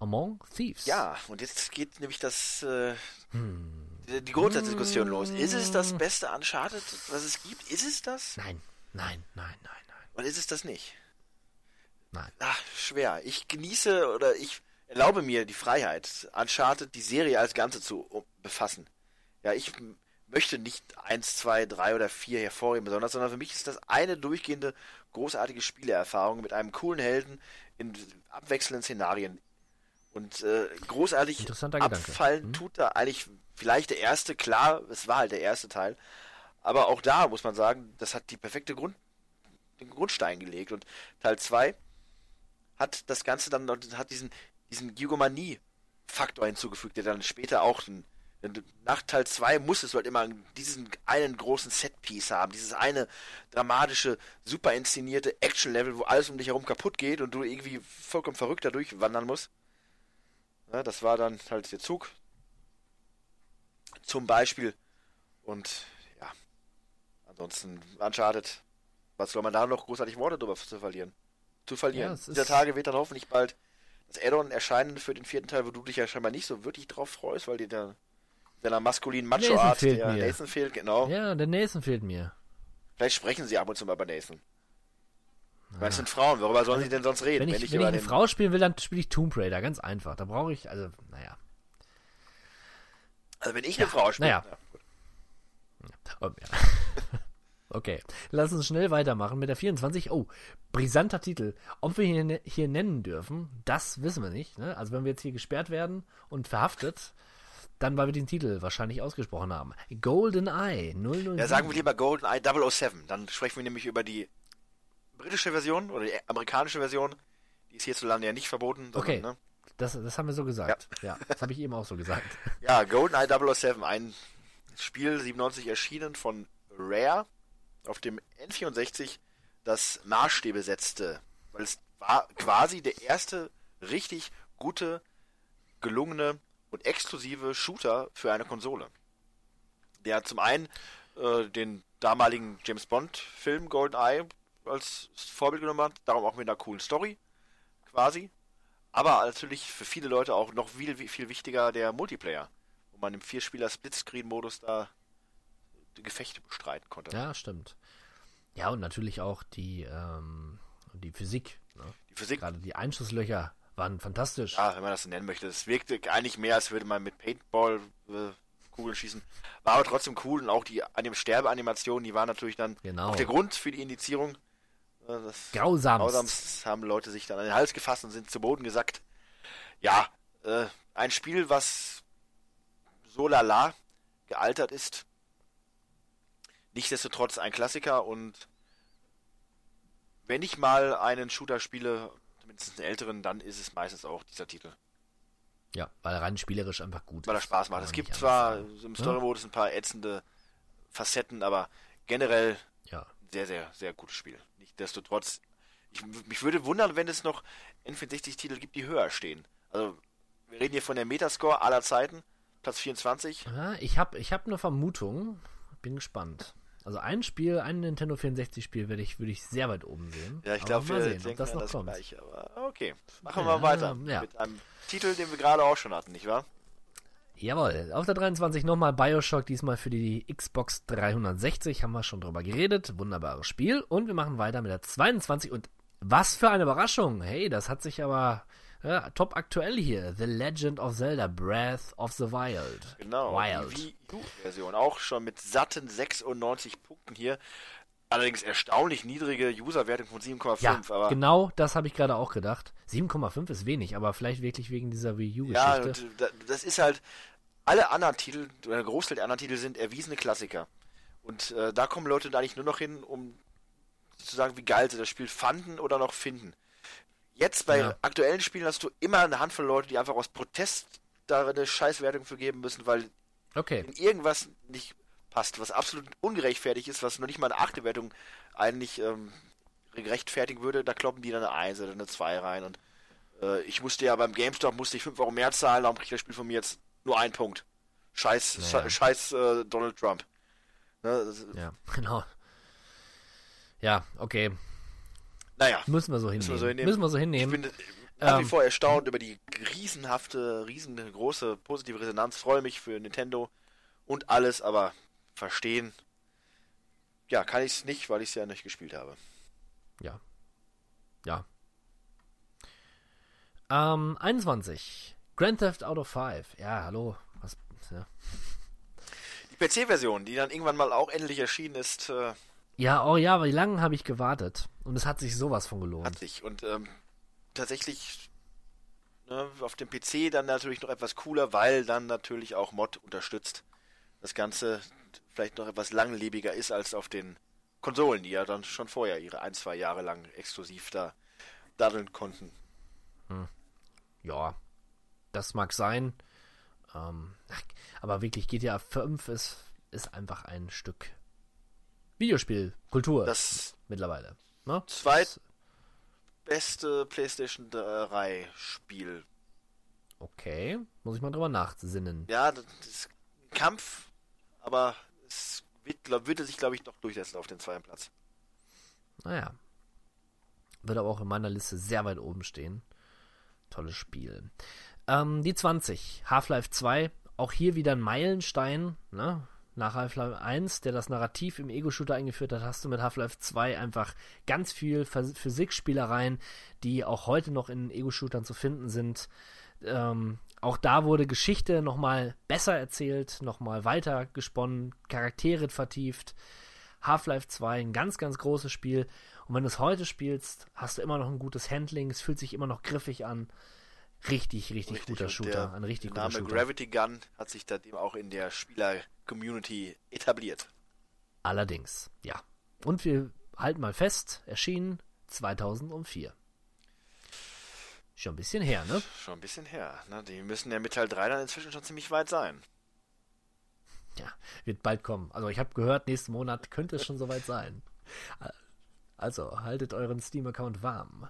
Among Thieves. Ja, und jetzt geht nämlich das äh, Hm. die, Grundsatzdiskussion los. Ist es das beste Uncharted, was es gibt? Ist es das? Nein, nein, nein, nein, nein, Oder ist es das nicht? nein. Ach, schwer. Ich genieße oder ich erlaube mir die Freiheit, Uncharted, die Serie als Ganze zu um, befassen. Ja, ich möchte nicht eins, zwei, drei oder vier hervorheben, besonders, sondern für mich ist das eine durchgehende, großartige Spielerfahrung mit einem coolen Helden in abwechselnden Szenarien. Und äh, großartig abfallen Mhm. tut da eigentlich vielleicht der erste, klar, es war halt der erste Teil. Aber auch da muss man sagen, das hat die perfekte Grund, den Grundstein gelegt. Und Teil 2 hat das Ganze dann hat diesen, diesen Gigomanie-Faktor hinzugefügt, der dann später auch ein, nach Teil 2 musstest du halt immer diesen einen großen Setpiece haben, dieses eine dramatische, super inszenierte Action-Level, wo alles um dich herum kaputt geht und du irgendwie vollkommen verrückt da durchwandern musst. Ja, das war dann halt der Zug. Zum Beispiel. Und ja, ansonsten Uncharted. Was soll man da noch großartig Worte drüber zu verlieren? Zu verlieren. Ja, es Dieser Tage wird dann hoffentlich bald das Add-on erscheinen für den vierten Teil, wo du dich ja scheinbar nicht so wirklich drauf freust, weil dir der deiner maskulinen Nathan Macho-Art, fehlt der mir. Nathan fehlt, genau. Ja, der Nathan fehlt mir. Vielleicht sprechen sie ab und zu mal bei Nathan. Ich meine, es sind Frauen, worüber sollen sie denn sonst reden? Wenn ich, wenn ich über eine den- Frau spielen will, dann spiele ich Tomb Raider, ganz einfach. Da brauche ich, also, naja. also wenn ich eine Frau spiele. naja. ja. Oh, ja. Okay, lass uns schnell weitermachen mit der 24. Oh, brisanter Titel. Ob wir hier, hier nennen dürfen, das wissen wir nicht. Ne? Also wenn wir jetzt hier gesperrt werden und verhaftet, dann weil wir den Titel wahrscheinlich ausgesprochen haben. Golden Eye 007. Ja, sagen wir lieber GoldenEye 007. Dann sprechen wir nämlich über die britische Version oder die amerikanische Version. Die ist hierzulande ja nicht verboten. sondern, Okay. Ne? Das, das haben wir so gesagt. Ja, das habe ich eben auch so gesagt. Ja, GoldenEye 007, ein Spiel 97 erschienen von Rare auf dem N64, das Maßstäbe setzte. Weil es war quasi der erste richtig gute, gelungene und exklusive Shooter für eine Konsole. Der zum einen äh, den damaligen James Bond-Film GoldenEye als Vorbild genommen hat, darum auch mit einer coolen Story quasi. Aber natürlich für viele Leute auch noch viel, viel wichtiger der Multiplayer, wo man im Vierspieler-Splitscreen-Modus da die Gefechte bestreiten konnte. Ja, stimmt. Ja, und natürlich auch die, ähm, die Physik. Ne? Die Physik, Gerade die Einschusslöcher waren fantastisch. Ja, wenn man das so nennen möchte. Es wirkte eigentlich mehr, als würde man mit Paintball äh, Kugeln schießen. War aber trotzdem cool und auch die an dem Sterbeanimationen, die waren natürlich dann Genau. auch der Grund für die Indizierung. Äh, Das Grausamst. Grausamst haben Leute sich dann an den Hals gefasst und sind zu Boden gesackt. Ja, äh, ein Spiel, was so lala gealtert ist. Nichtsdestotrotz ein Klassiker und wenn ich mal einen Shooter spiele, zumindest einen älteren, dann ist es meistens auch dieser Titel, Ja, weil rein spielerisch einfach gut weil er. Spaß macht. Es gibt zwar anders im Story-Modus ein paar ätzende Facetten, aber generell Ja, sehr, sehr, sehr gutes Spiel. Nichtsdestotrotz, ich, mich würde wundern, wenn es noch N64-Titel gibt, die höher stehen. Also, wir reden hier von der Metascore aller Zeiten, Platz 24. ja ich habe ich hab eine Vermutung. Bin gespannt. Also ein Spiel, ein Nintendo 64-Spiel würde ich, würde ich sehr weit oben sehen. Ja, ich glaube, wir sehen, ob denken das an noch das kommt. Gleiche. Aber okay, machen wir Ja, mal weiter ja. mit einem Titel, den wir gerade auch schon hatten, nicht wahr? Jawohl, auf der 23 nochmal Bioshock, diesmal für die Xbox 360, haben wir schon drüber geredet. Wunderbares Spiel. Und wir machen weiter mit der 22. Und was für eine Überraschung. Hey, das hat sich aber ja, top aktuell hier. The Legend of Zelda Breath of the Wild. Genau, Wild. die Wii U-Version. Auch schon mit satten 96 Punkten hier. Allerdings erstaunlich niedrige Userwertung von 7,5. Ja, aber genau das habe ich gerade auch gedacht. 7,5 ist wenig, aber vielleicht wirklich wegen dieser Wii Ja, U-Geschichte. da- das ist halt, alle anderen Titel, oder der Großteil der anderen Titel sind erwiesene Klassiker. Und äh, da kommen Leute da eigentlich nur noch hin, um zu sagen, wie geil sie das Spiel fanden oder noch finden. Jetzt bei Ja. aktuellen Spielen hast du immer eine Handvoll Leute, die einfach aus Protest da eine Scheißwertung für geben müssen, weil Okay, irgendwas nicht passt, was absolut ungerechtfertigt ist, was noch nicht mal eine achte Wertung eigentlich ähm, rechtfertigen würde, da kloppen die dann eine 1 oder eine 2 rein. Und äh, ich musste ja beim GameStop musste ich 5 Euro mehr zahlen, darum kriegt das Spiel von mir jetzt nur einen Punkt. Scheiß, Naja. scheiß äh, Donald Trump. Ne, ja, genau. Ja, okay. Naja, Müssen wir so Müssen hinnehmen. wir so hinnehmen. Müssen wir so ich hinnehmen. bin äh, nach wie Ähm, vor erstaunt über die riesenhafte, riesengroße positive Resonanz. Freue mich für Nintendo und alles, aber verstehen, ja, kann ich es nicht, weil ich es ja nicht gespielt habe. Ja. Ja. Ähm, 21. Grand Theft Auto 5. Ja, hallo. Was, ja. Die PC-Version, die dann irgendwann mal auch endlich erschienen ist, äh, ja, oh ja, wie lange habe ich gewartet? Und es hat sich sowas von gelohnt. hat sich. Und ähm, tatsächlich ne, auf dem PC dann natürlich noch etwas cooler, weil dann natürlich auch Mod unterstützt. Das Ganze vielleicht noch etwas langlebiger ist als auf den Konsolen, die ja dann schon vorher ihre ein, zwei Jahre lang exklusiv da daddeln konnten. Ja, das mag sein. Ähm, aber wirklich, GTA 5 ist, ist einfach ein Stück Videospielkultur Das mittlerweile. Ne? zweit beste PlayStation 3 Spiel. Okay, muss ich mal drüber nachsinnen. Ja, das ist ein Kampf, aber es wird, glaub, würde sich, glaube ich, noch durchsetzen auf den zweiten Platz. Naja. Wird aber auch in meiner Liste sehr weit oben stehen. Tolles Spiel. Ähm, die 20. Half-Life 2. Auch hier wieder ein Meilenstein. Ne? Nach Half-Life 1, der das Narrativ im Ego-Shooter eingeführt hat, hast du mit Half-Life 2 einfach ganz viel Phys- Physikspielereien, die auch heute noch in Ego-Shootern zu finden sind. Ähm, auch da wurde Geschichte nochmal besser erzählt, nochmal weiter gesponnen, Charaktere vertieft. Half-Life 2, ein ganz, ganz großes Spiel. Und wenn du es heute spielst, hast du immer noch ein gutes Handling, es fühlt sich immer noch griffig an. Richtig, richtig, guter und Shooter. Ein richtig der guter Name Shooter. Gravity Gun hat sich seitdem auch in der Spieler-Community etabliert. Allerdings, ja. Und wir halten mal fest, erschienen 2004. Schon ein bisschen her, ne? Schon ein bisschen her. Ne? Die müssen ja mit Teil 3 dann inzwischen schon ziemlich weit sein. Ja, wird bald kommen. Also ich habe gehört, nächsten Monat könnte es schon soweit sein. Also haltet euren Steam-Account warm.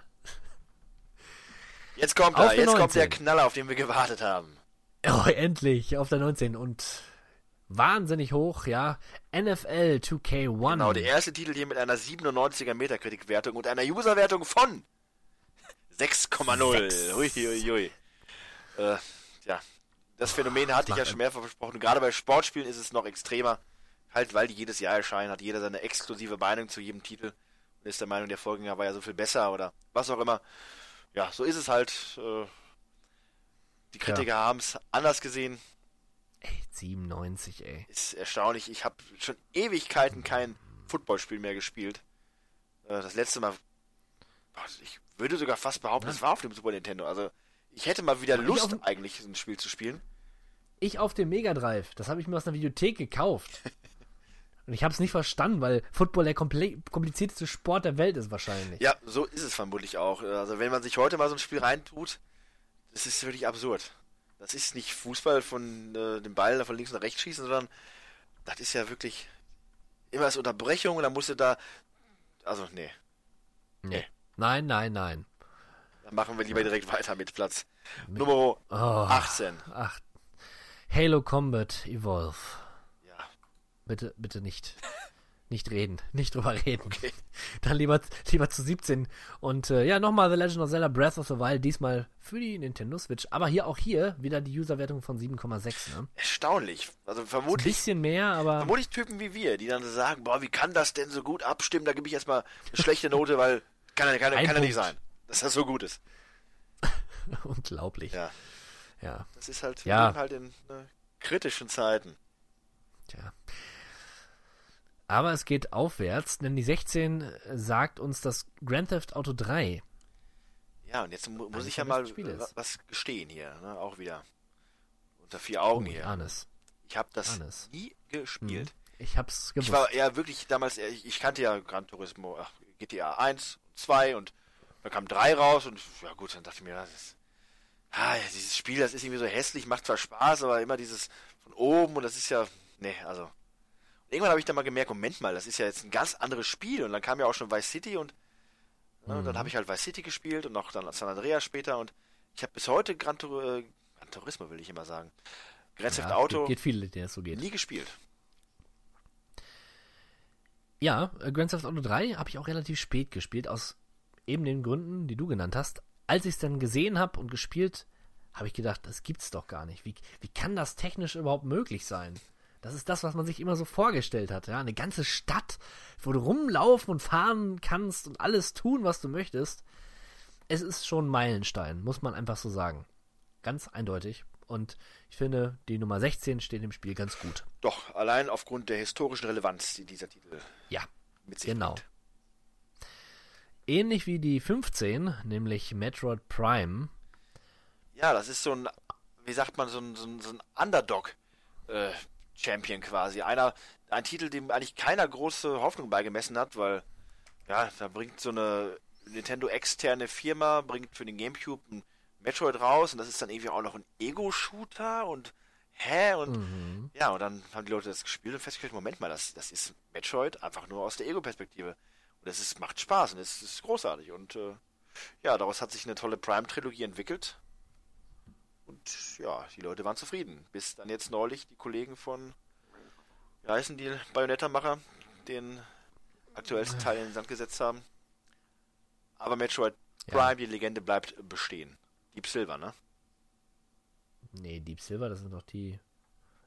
Jetzt kommt er, der jetzt kommt der 19. Knaller, auf den wir gewartet haben. Oh, endlich auf der 19 und wahnsinnig hoch, ja. NFL 2K1. Genau, der erste Titel hier mit einer 97er Metakritik-Wertung und einer User-Wertung von 6,0. Uiuiui. Äh, ja, das Phänomen hatte ich ja schon mehrfach versprochen. Gerade bei Sportspielen ist es noch extremer. Halt, weil die jedes Jahr erscheinen, hat jeder seine exklusive Meinung zu jedem Titel und ist der Meinung, der Vorgänger war ja so viel besser oder was auch immer. Ja, so ist es halt. Äh, die Kritiker haben es anders gesehen. Ey, 97, ey. Ist erstaunlich. Ich habe schon Ewigkeiten kein Footballspiel mehr gespielt. Äh, das letzte Mal, ich würde sogar fast behaupten, es war auf dem Super Nintendo. Also ich hätte mal wieder Lust, dem- eigentlich ein Spiel zu spielen. Ich auf dem Mega Drive, das habe ich mir aus einer Videothek gekauft. Und ich habe es nicht verstanden, weil Football der komplizierteste Sport der Welt ist wahrscheinlich. Ja, so ist es vermutlich auch. Also wenn man sich heute mal so ein Spiel reintut, das ist wirklich absurd. Das ist nicht Fußball von äh, dem Ball von links nach rechts schießen, sondern das ist ja wirklich immer als Unterbrechung und dann musst du da. Also, nee. Nee. Nein, nein, nein. Dann machen wir lieber direkt weiter mit Platz Nummer 18. Ach, Halo Combat Evolve. Bitte, bitte nicht. Nicht reden, nicht drüber reden. Dann lieber, lieber zu 17. Und äh, ja, nochmal The Legend of Zelda Breath of the Wild, diesmal für die Nintendo Switch. Aber hier auch hier wieder die Userwertung von 7,6. Ne? Erstaunlich. Also Ein vermutlich, bisschen mehr, aber vermutlich Typen wie wir, die dann sagen, boah, wie kann das denn so gut abstimmen? Da gebe ich erstmal eine schlechte Note, weil kann ja kann, Ein kann ja nicht sein, dass das so gut ist. unglaublich. Ja, ja. das ist halt, Ja. halt in äh, kritischen Zeiten. Tja. Aber es geht aufwärts, denn die 16 sagt uns, dass Grand Theft Auto 3 Ja, und jetzt mu muss ich ja mal was gestehen hier, ne? auch wieder. Unter vier Augen Oh, hier. Anis. Ich habe das Anis. nie gespielt. Ich hab's gewusst. Ich war eher wirklich damals, ich, ich kannte ja Gran Turismo, ach, GTA 1 und 2 und dann kam 3 raus und ja gut, dann dachte ich mir, das ist, ah, ja, dieses Spiel, das ist irgendwie so hässlich, macht zwar Spaß, aber immer dieses von oben und das ist ja, nee, also. Irgendwann habe ich dann mal gemerkt, Moment mal, das ist ja jetzt ein ganz anderes Spiel und dann kam ja auch schon Vice City und, ne, und dann habe ich halt Vice City gespielt und noch dann San Andreas später und ich habe bis heute Gran, Tur äh, Gran Turismo, will ich immer sagen, Grand Theft ja, Auto Geht, geht viele, es so geht. nie gespielt. Ja, äh, Grand Theft Auto 3 habe ich auch relativ spät gespielt, aus eben den Gründen, die du genannt hast. Als ich es dann gesehen habe und gespielt, habe ich gedacht, das gibt's doch gar nicht. Wie, wie kann das technisch überhaupt möglich sein? Das ist das, was man sich immer so vorgestellt hat. Ja? Eine ganze Stadt, wo du rumlaufen und fahren kannst und alles tun, was du möchtest. Es ist schon ein Meilenstein, muss man einfach so sagen. Ganz eindeutig. Und ich finde, die Nummer 16 steht im Spiel ganz gut. Doch, allein aufgrund der historischen Relevanz, die dieser Titel Ja, mit sich Genau. bringt. Ähnlich wie die 15, nämlich Metroid Prime. Ja, das ist so ein, wie sagt man, so ein, so ein, so ein Underdog-Champion quasi. Einer, ein Titel, dem eigentlich keiner große Hoffnung beigemessen hat, weil, ja, da bringt so eine Nintendo-externe Firma, bringt für den Gamecube ein Metroid raus und das ist dann irgendwie auch noch ein Ego-Shooter und hä? Und ja, und dann haben die Leute das gespielt und festgestellt, Moment mal, das, das ist Metroid einfach nur aus der Ego-Perspektive. Und es ist, macht Spaß und es ist großartig. Und äh, ja, daraus hat sich eine tolle Prime-Trilogie entwickelt. Und ja, die Leute waren zufrieden. Bis dann jetzt neulich die Kollegen von, wie heißen die Bayonetta-Macher, den aktuellsten Teil in den Sand gesetzt haben. Aber Metroid Ja. Prime, die Legende bleibt bestehen. Deep Silver, ne? Nee, Deep Silver, das sind doch die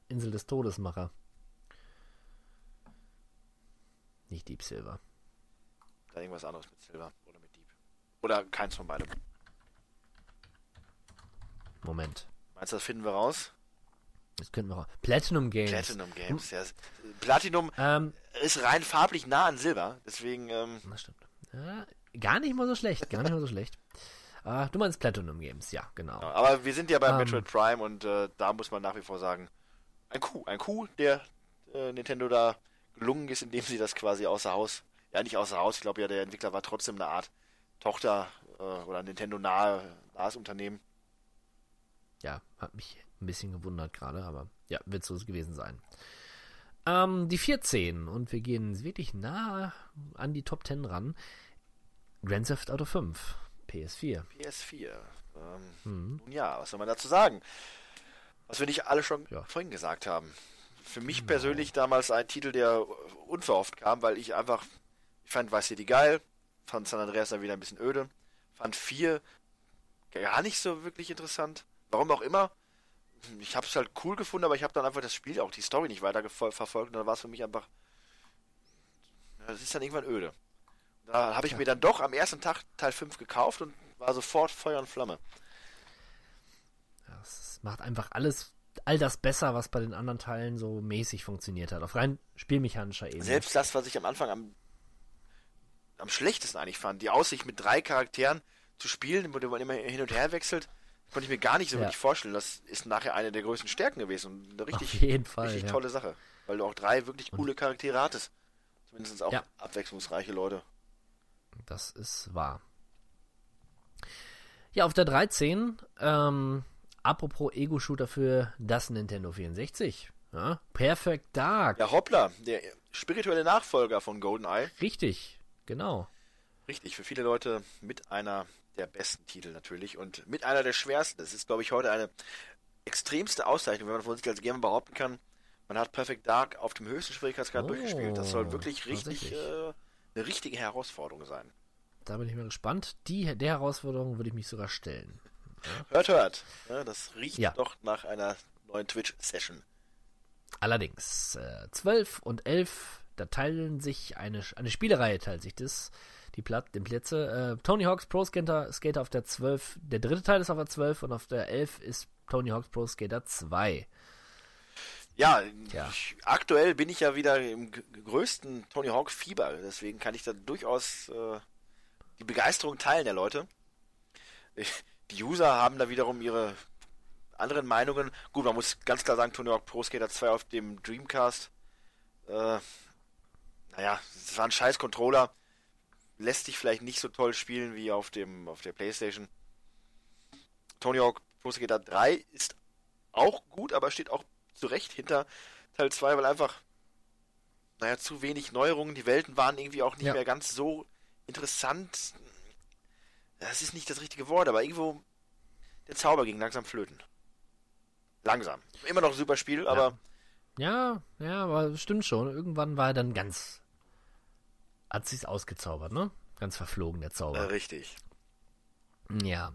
Insel des Todesmacher. Nicht Deep Silver. Dann irgendwas anderes mit Silver oder mit Deep. Oder keins von beidem. Moment. Meinst du, das finden wir raus? Das könnten wir auch. Platinum Games. Platinum Games. Ja, Platinum Ähm, ist rein farblich nah an Silber. Deswegen, ähm, das stimmt. Ja, gar nicht mal so schlecht. Gar nicht mal so schlecht. Ah, du meinst Platinum Games, ja, genau. Aber wir sind ja bei Ähm. Metroid Prime und äh, da muss man nach wie vor sagen, ein Coup, ein Coup, der äh, Nintendo da gelungen ist, indem sie das quasi außer Haus, ja nicht außer Haus, ich glaube ja, der Entwickler war trotzdem eine Art Tochter äh, oder Nintendo nahe, nahes Unternehmen. Ja, hat mich ein bisschen gewundert gerade, aber ja, wird so gewesen sein. Ähm, die 14 und wir gehen wirklich nah an die Top 10 ran. Grand Theft Auto 5, PS4. PS4. Ähm, Nun ja, was soll man dazu sagen? Was wir nicht alle schon Ja. vorhin gesagt haben. Für mich persönlich damals ein Titel, der unverhofft kam, weil ich einfach, ich fand Vice City geil, fand San Andreas dann wieder ein bisschen öde, fand 4 gar nicht so wirklich interessant. Warum auch immer. Ich habe es halt cool gefunden, aber ich habe dann einfach das Spiel, auch die Story nicht weiter verfolgt und dann war es für mich einfach, das ist dann irgendwann öde. Da habe ich mir dann doch am ersten Tag Teil 5 gekauft und war sofort Feuer und Flamme. Es macht einfach alles, all das besser, was bei den anderen Teilen so mäßig funktioniert hat. Auf rein spielmechanischer Ebene. Selbst das, was ich am Anfang am, am schlechtesten eigentlich fand, die Aussicht mit drei Charakteren zu spielen, wo man immer hin und her wechselt, konnte ich mir gar nicht so Ja. wirklich vorstellen. Das ist nachher eine der größten Stärken gewesen und eine richtig, Auf jeden Fall. richtig ja. tolle Sache. Weil du auch drei wirklich coole Charaktere hattest. Zumindest auch Ja. abwechslungsreiche Leute. Das ist wahr. Ja, auf der 13, ähm, apropos Ego-Shooter für das Nintendo 64. Ja, Perfect Dark. Ja, hoppla, der spirituelle Nachfolger von GoldenEye. Richtig, genau. Richtig, für viele Leute mit einer der besten Titel natürlich und mit einer der schwersten. Das ist, glaube ich, heute eine extremste Auszeichnung, wenn man von sich als Gamer behaupten kann, man hat Perfect Dark auf dem höchsten Schwierigkeitsgrad Oh, durchgespielt. Das soll wirklich richtig äh, eine richtige Herausforderung sein. Da bin ich mal gespannt. Die, der Herausforderung würde ich mich sogar stellen. Hört, hört. Ja, das riecht Ja. doch nach einer neuen Twitch-Session. Allerdings, äh, 12 und 11, da teilen sich eine, eine Spielereihe, teilt sich das, die Plat den Plätze. Äh, Tony Hawk's Pro Skater, Skater auf der 12, der dritte Teil ist auf der 12 und auf der 11 ist Tony Hawk's Pro Skater 2. Ja, Ja. Ich, aktuell bin ich ja wieder im größten Tony Hawk Fieber, deswegen kann ich da durchaus äh, die Begeisterung teilen der Leute. Ich, die User haben da wiederum ihre anderen Meinungen. Gut, man muss ganz klar sagen, Tony Hawk Pro Skater 2 auf dem Dreamcast, äh, naja, es war ein scheiß Controller, lässt sich vielleicht nicht so toll spielen wie auf dem auf der Playstation. Tony Hawk Pro Skater 3 ist auch gut, aber steht auch zu Recht hinter Teil 2, weil einfach, naja, zu wenig Neuerungen, die Welten waren irgendwie auch nicht Ja. mehr ganz so interessant. Das ist nicht das richtige Wort, aber irgendwo der Zauber ging langsam flöten. Langsam. Immer noch ein super Spiel, aber Ja, ja, aber stimmt schon. Irgendwann war er dann ganz. Hat sich's ausgezaubert, ne? Ganz verflogen, der äh, Zauber. richtig. Ja.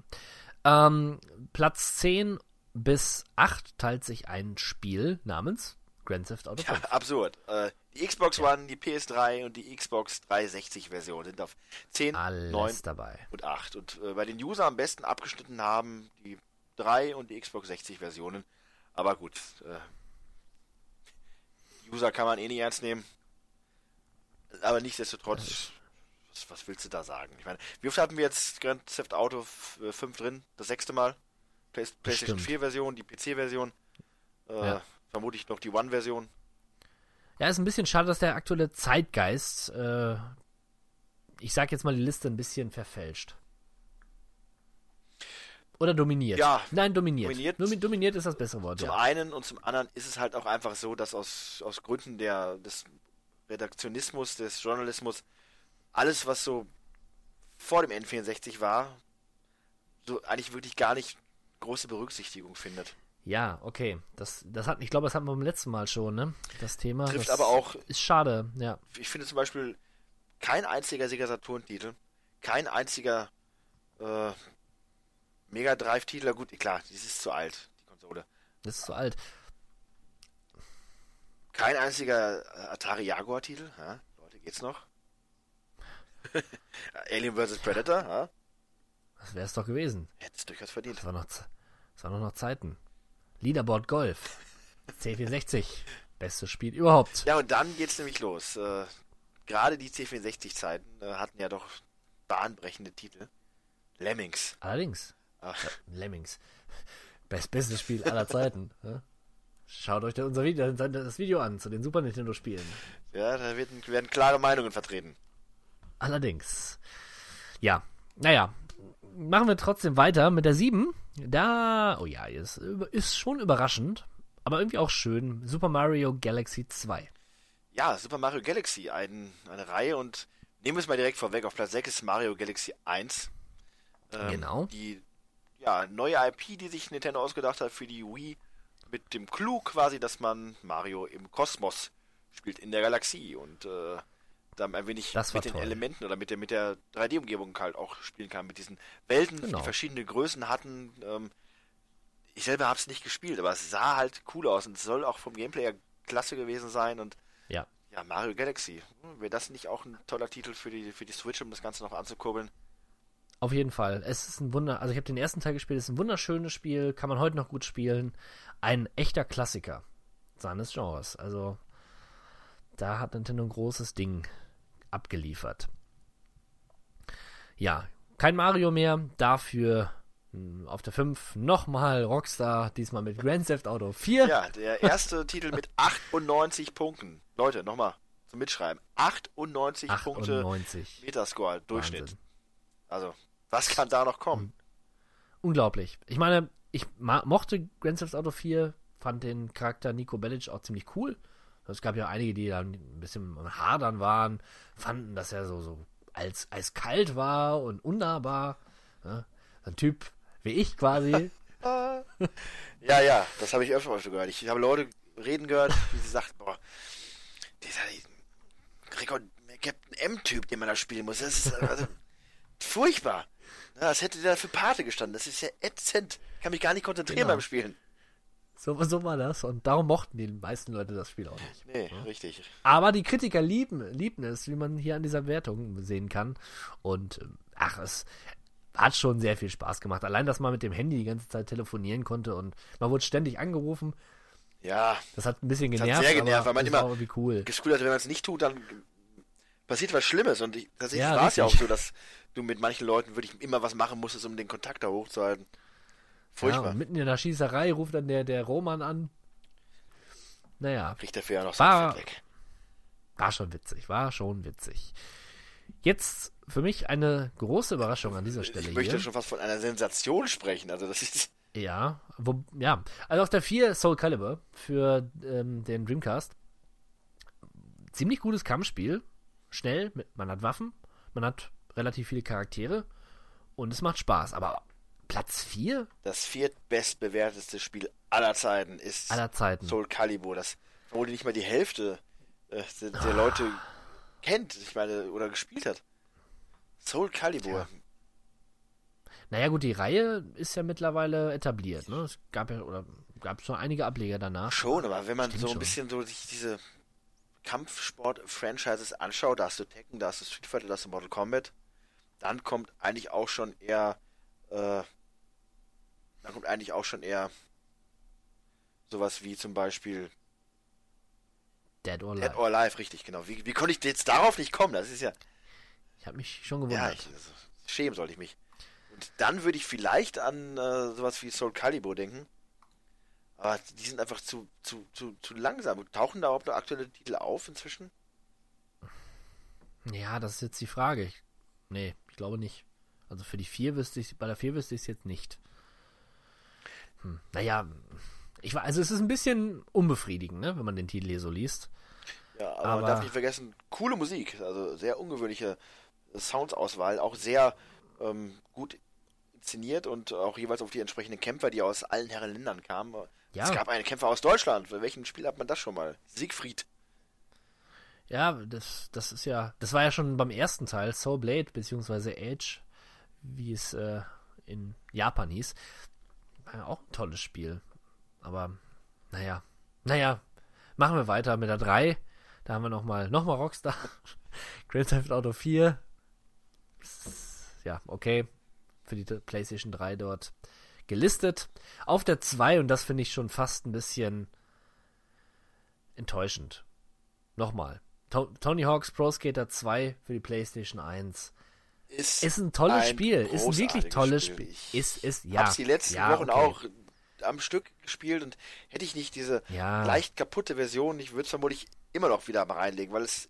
Ähm, Platz 10 bis 8 teilt sich ein Spiel namens Grand Theft Auto 5. Ja, absurd. Äh, die Xbox One, die PS3 und die Xbox 360 Version sind auf 10, Alles 9 dabei. und 8. Und äh, bei den User am besten abgeschnitten haben die 3 und die Xbox 60 Versionen. Aber gut, äh, User kann man eh nicht ernst nehmen. Aber nichtsdestotrotz, was, was willst du da sagen? Ich meine, wie oft hatten wir jetzt Grand Theft Auto f- äh, 5 drin? Das sechste Mal? Play PlayStation Bestimmt. 4 Version, die PC-Version, äh, Ja. vermutlich noch die One-Version. Ja, ist ein bisschen schade, dass der aktuelle Zeitgeist, äh, ich sag jetzt mal die Liste ein bisschen verfälscht. Oder dominiert. Ja, Nein, dominiert. dominiert. Domi dominiert ist das bessere Wort, Zum ja. einen und zum anderen ist es halt auch einfach so, dass aus, aus Gründen der, des Redaktionismus, des Journalismus, alles, was so vor dem N64 war, so eigentlich wirklich gar nicht große Berücksichtigung findet. Ja, okay. Das, das hat, ich glaube, das hatten wir beim letzten Mal schon, ne? Das Thema. Trifft das aber auch- Ist schade, ja. Ich finde zum Beispiel kein einziger Sega Saturn-Titel, kein einziger äh, Mega Drive-Titel, gut, klar, die ist zu alt, die Konsole. Das ist zu alt. Kein einziger äh, Atari Jaguar-Titel, ja? Leute, geht's noch? Alien vs. Predator, ja? Das wäre es doch gewesen. Hätte es durchaus verdient. Das war noch, das war noch, noch Zeiten. Leaderboard Golf. C64. Bestes Spiel überhaupt. Ja, und dann geht's nämlich los. Äh, Gerade die C64-Zeiten äh, hatten ja doch bahnbrechende Titel. Lemmings. Allerdings. Ach, Lemmings. Best, bestes Spiel aller Zeiten. Ja? Schaut euch unser Video, das Video an zu den Super Nintendo Spielen. ja, da werden, werden klare Meinungen vertreten. Allerdings. Ja, naja. Machen wir trotzdem weiter mit der 7. Da, oh ja, ist, ist schon überraschend, aber irgendwie auch schön. Super Mario Galaxy 2. Ja, Super Mario Galaxy, ein, eine Reihe und nehmen wir es mal direkt vorweg. Auf Platz 6 ist Mario Galaxy 1. Ähm, Genau. Die ja, neue IP, die sich Nintendo ausgedacht hat für die Wii, mit dem Clou quasi, dass man Mario im Kosmos spielt, in der Galaxie und äh, dann ein wenig mit den toll. Elementen oder mit der, mit der 3D-Umgebung halt auch spielen kann, mit diesen Welten, Genau. die verschiedene Größen hatten. Ähm, ich selber habe es nicht gespielt, aber es sah halt cool aus und es soll auch vom Gameplay her klasse gewesen sein und Ja. ja, Mario Galaxy. Wäre das nicht auch ein toller Titel für die, für die Switch, um das Ganze noch anzukurbeln? Auf jeden Fall. Es ist ein Wunder, also ich habe den ersten Teil gespielt, es ist ein wunderschönes Spiel, kann man heute noch gut spielen. Ein echter Klassiker seines Genres. Also da hat Nintendo ein großes Ding abgeliefert. Ja, kein Mario mehr, dafür hm, auf der 5 nochmal Rockstar, diesmal mit Grand Theft Auto 4. Ja, der erste Titel mit 98 Punkten. Leute, nochmal zum Mitschreiben. 98, 98. Punkte Metascore, Durchschnitt. Wahnsinn. Also, was kann da noch kommen? Unglaublich. Ich meine, ich mochte Grand Theft Auto 4, fand den Charakter Nico Bellic auch ziemlich cool. Es gab ja einige, die dann ein bisschen Hadern waren, fanden, dass er so, so als eiskalt war und unnahbar. Ja, ein Typ wie ich quasi. Ja, ja, das habe ich öfter mal schon gehört. Ich habe Leute reden gehört, die sie sagten, boah, dieser Gregor, Captain M-Typ, den man da spielen muss, das ist also, furchtbar. Ja, als hätte der für Pate gestanden. Das ist ja ätzend. Kann mich gar nicht konzentrieren Genau. beim Spielen. So, so war das. Und darum mochten die meisten Leute das Spiel auch nicht. Nee, richtig. Aber die Kritiker lieben, lieben es, wie man hier an dieser Wertung sehen kann. Und ähm, ach, es hat schon sehr viel Spaß gemacht. Allein, dass man mit dem Handy die ganze Zeit telefonieren konnte und man wurde ständig angerufen. Ja, Das hat ein bisschen Das hat genervt, sehr genervt, aber weil man das immer irgendwie cool. Hatte, wenn man es nicht tut, dann passiert was Schlimmes. Und ich, tatsächlich Ja, war es ja auch so, dass du mit manchen Leuten wirklich immer was machen musstest, um den Kontakt da hochzuhalten. Ja, Furchtbar. und mitten in der Schießerei ruft dann der, der Roman an. Naja, Kriegt dafür ja noch War- weg. war schon witzig, war schon witzig. Jetzt für mich eine große Überraschung an dieser Stelle Ich möchte hier. schon fast von einer Sensation sprechen. Also das ist. Ja, wo, ja. Also auf der 4 Soul Calibur für ähm, den Dreamcast. Ziemlich gutes Kampfspiel. Schnell, mit, man hat Waffen, man hat relativ viele Charaktere und es macht Spaß. Aber Platz 4 Das viertbestbewerteste Spiel aller Zeiten ist aller Zeiten. Soul Calibur. Das obwohl nicht mal die Hälfte äh, der, der Leute kennt, ich meine, oder gespielt hat. Soul Calibur. Naja gut, die Reihe ist ja mittlerweile etabliert. Ne? Es gab ja, oder gab schon einige Ableger danach. Schon, aber wenn man Stimmt so ein schon. bisschen so sich diese Kampfsport-Franchises anschaut, da hast du Tekken, da hast du Street Fighter, da hast du Mortal Kombat, dann kommt eigentlich auch schon eher, äh, dann kommt eigentlich auch schon eher sowas wie zum Beispiel Dead or Dead Alive. or Alive, richtig, genau. Wie, wie konnte ich jetzt darauf nicht kommen? Das ist ja, Ich habe mich schon ja, gewundert. ich, also, schämen sollte ich mich. Und dann würde ich vielleicht an äh, sowas wie Soul Calibur denken. Aber die sind einfach zu, zu, zu, zu langsam. Tauchen da überhaupt noch aktuelle Titel auf inzwischen? Ja, das ist jetzt die Frage. Ich, nee, ich glaube nicht. Also für die 4 wüsste ich, bei der 4 wüsste ich es jetzt nicht. Hm. Naja, ich war, also es ist ein bisschen unbefriedigend, ne, wenn man den Titel hier so liest. Ja, aber, Aber- man darf nicht vergessen, coole Musik, also sehr ungewöhnliche Soundsauswahl, auch sehr ähm, gut inszeniert und auch jeweils auf die entsprechenden Kämpfer, die aus allen Herren Ländern kamen. Ja. Es gab einen Kämpfer aus Deutschland. Für welchen Spiel hat man das schon mal? Siegfried. Ja, das, das ist ja, das war ja schon beim ersten Teil, Soul Blade, beziehungsweise Edge, wie es äh, in Japan hieß. War ja auch ein tolles Spiel. Aber, naja, naja, machen wir weiter mit der 3. Da haben wir nochmal, nochmal Rockstar. Grand Theft Auto 4. Ja, okay. Für die PlayStation 3 dort gelistet. Auf der 2, und das finde ich schon fast ein bisschen enttäuschend. Nochmal. To Tony Hawk's Pro Skater 2 für die PlayStation 1. Ist, Ist ein tolles ein Spiel. Ist ein wirklich tolles Spiel. Spiel. Ich Ist, ist, ja. hab's die letzten ja, Wochen okay. auch am Stück gespielt und hätte ich nicht diese Ja. leicht kaputte Version, ich würde es vermutlich immer noch wieder mal reinlegen, weil es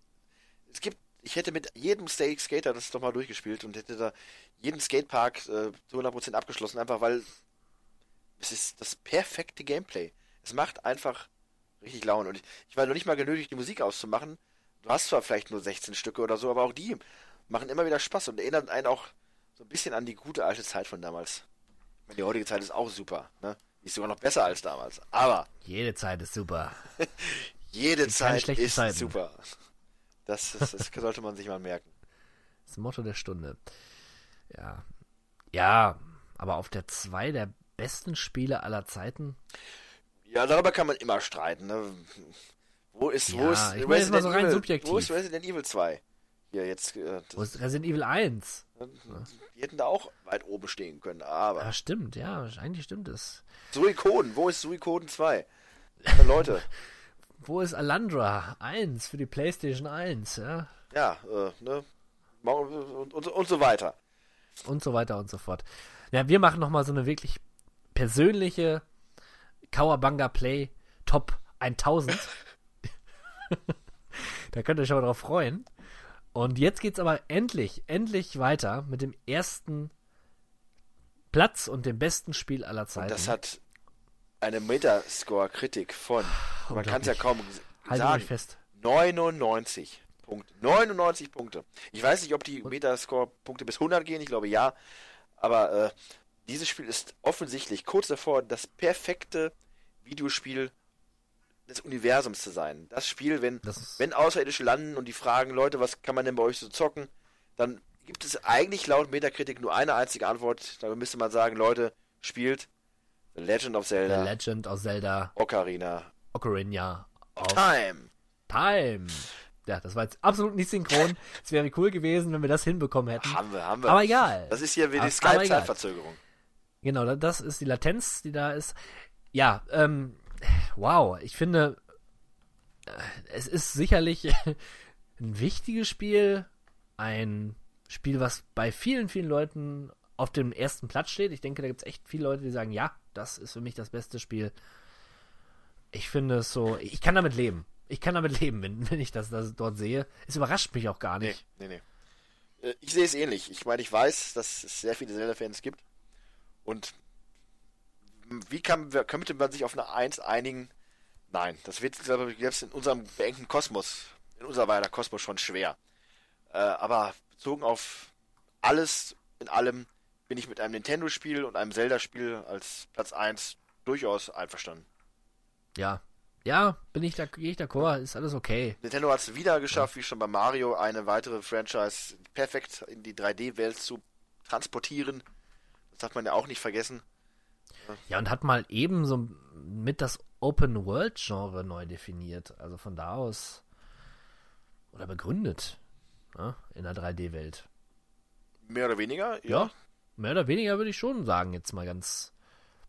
es gibt, ich hätte mit jedem Sta- Skater das doch mal durchgespielt und hätte da jeden Skatepark äh, zu 100% abgeschlossen, einfach weil es ist das perfekte Gameplay. Es macht einfach richtig Laune und ich, ich war noch nicht mal genötigt, die Musik auszumachen. Du hast zwar vielleicht nur 16 Stücke oder so, aber auch die machen immer wieder Spaß und erinnern einen auch so ein bisschen an die gute alte Zeit von damals. Die heutige Zeit ist auch super, ne? Die ist sogar noch besser als damals. Aber Jede Zeit ist super. jede Zeit ist Zeiten. super. Das, das, das sollte man sich mal merken. Das Motto der Stunde. Ja. Ja, aber auf der 2 der besten Spiele aller Zeiten. Ja, darüber kann man immer streiten. Ne? Wo ist, wo Ja, ist ich mal so rein Evil, subjektiv. Wo ist Resident Evil 2? hier jetzt, äh, Wo ist Resident Evil 1? die hätten da auch weit oben stehen können. Aber Ja, stimmt, ja, eigentlich stimmt es. Suikoden, wo ist Suikoden 2? Ja, Leute, Wo ist Alandra 1 für die PlayStation 1, ja? ja, äh, ne? Und, und, und so weiter. Und so weiter und so fort. Ja, wir machen nochmal so eine wirklich persönliche Kawabanga Play Top 1000. da könnt ihr euch schon mal drauf freuen. Und jetzt geht's aber endlich, endlich weiter mit dem ersten Platz und dem besten Spiel aller Zeiten. Und das hat eine Metascore-Kritik von, man kann es ja kaum euch sagen, fest. 99 Punkte. 99 Punkte. Ich weiß nicht, ob die Metascore-Punkte bis 100 gehen, ich glaube ja. Aber äh, dieses Spiel ist offensichtlich kurz davor, das perfekte Videospiel des Universums zu sein. Das Spiel, wenn, Das wenn Außerirdische landen und die fragen, Leute, was kann man denn bei euch so zocken, dann gibt es eigentlich laut Metakritik nur eine einzige Antwort. Da müsste man sagen, Leute, spielt The Legend of The Zelda, Legend of Zelda Ocarina Ocarina of Time. Time. Ja, das war jetzt absolut nicht synchron. Es wäre cool gewesen, wenn wir das hinbekommen hätten. Haben wir, haben wir. Aber egal. Das ist hier wie die. Skype-Zeitverzögerung. Genau, da- das ist die Latenz, die da ist. Ja, ähm, wow, ich finde, äh, es ist sicherlich ein wichtiges Spiel, ein Spiel, was bei vielen, vielen Leuten auf dem ersten Platz steht. Ich denke, da gibt es echt viele Leute, die sagen, ja, das ist für mich das beste Spiel. Ich finde es so, ich kann damit leben. Ich kann damit leben, wenn, wenn ich das, das dort sehe. Es überrascht mich auch gar Nee, nicht. nee, nee. Äh, Ich sehe es ähnlich. Ich meine, ich weiß, dass es sehr viele Zelda-Fans gibt. Und wie kann, könnte man sich auf eine 1 einigen? Nein, das wird selbst in unserem beengten Kosmos, in unser weiter Kosmos schon schwer. Äh, aber bezogen auf alles in allem bin ich mit einem Nintendo-Spiel und einem Zelda-Spiel als Platz 1 durchaus einverstanden. Ja, ja, bin ich da, gehe ich d'accord, ist alles okay. Nintendo hat es wieder geschafft, wie schon bei Mario, eine weitere Franchise perfekt in die 3D-Welt zu transportieren. Das darf man ja auch nicht vergessen. Ja, und hat mal eben so mit das Open-World-Genre neu definiert. Also von da aus. Oder begründet. Ne, in der 3D-Welt. Mehr oder weniger, ja. Ja. Mehr oder weniger würde ich schon sagen, jetzt mal ganz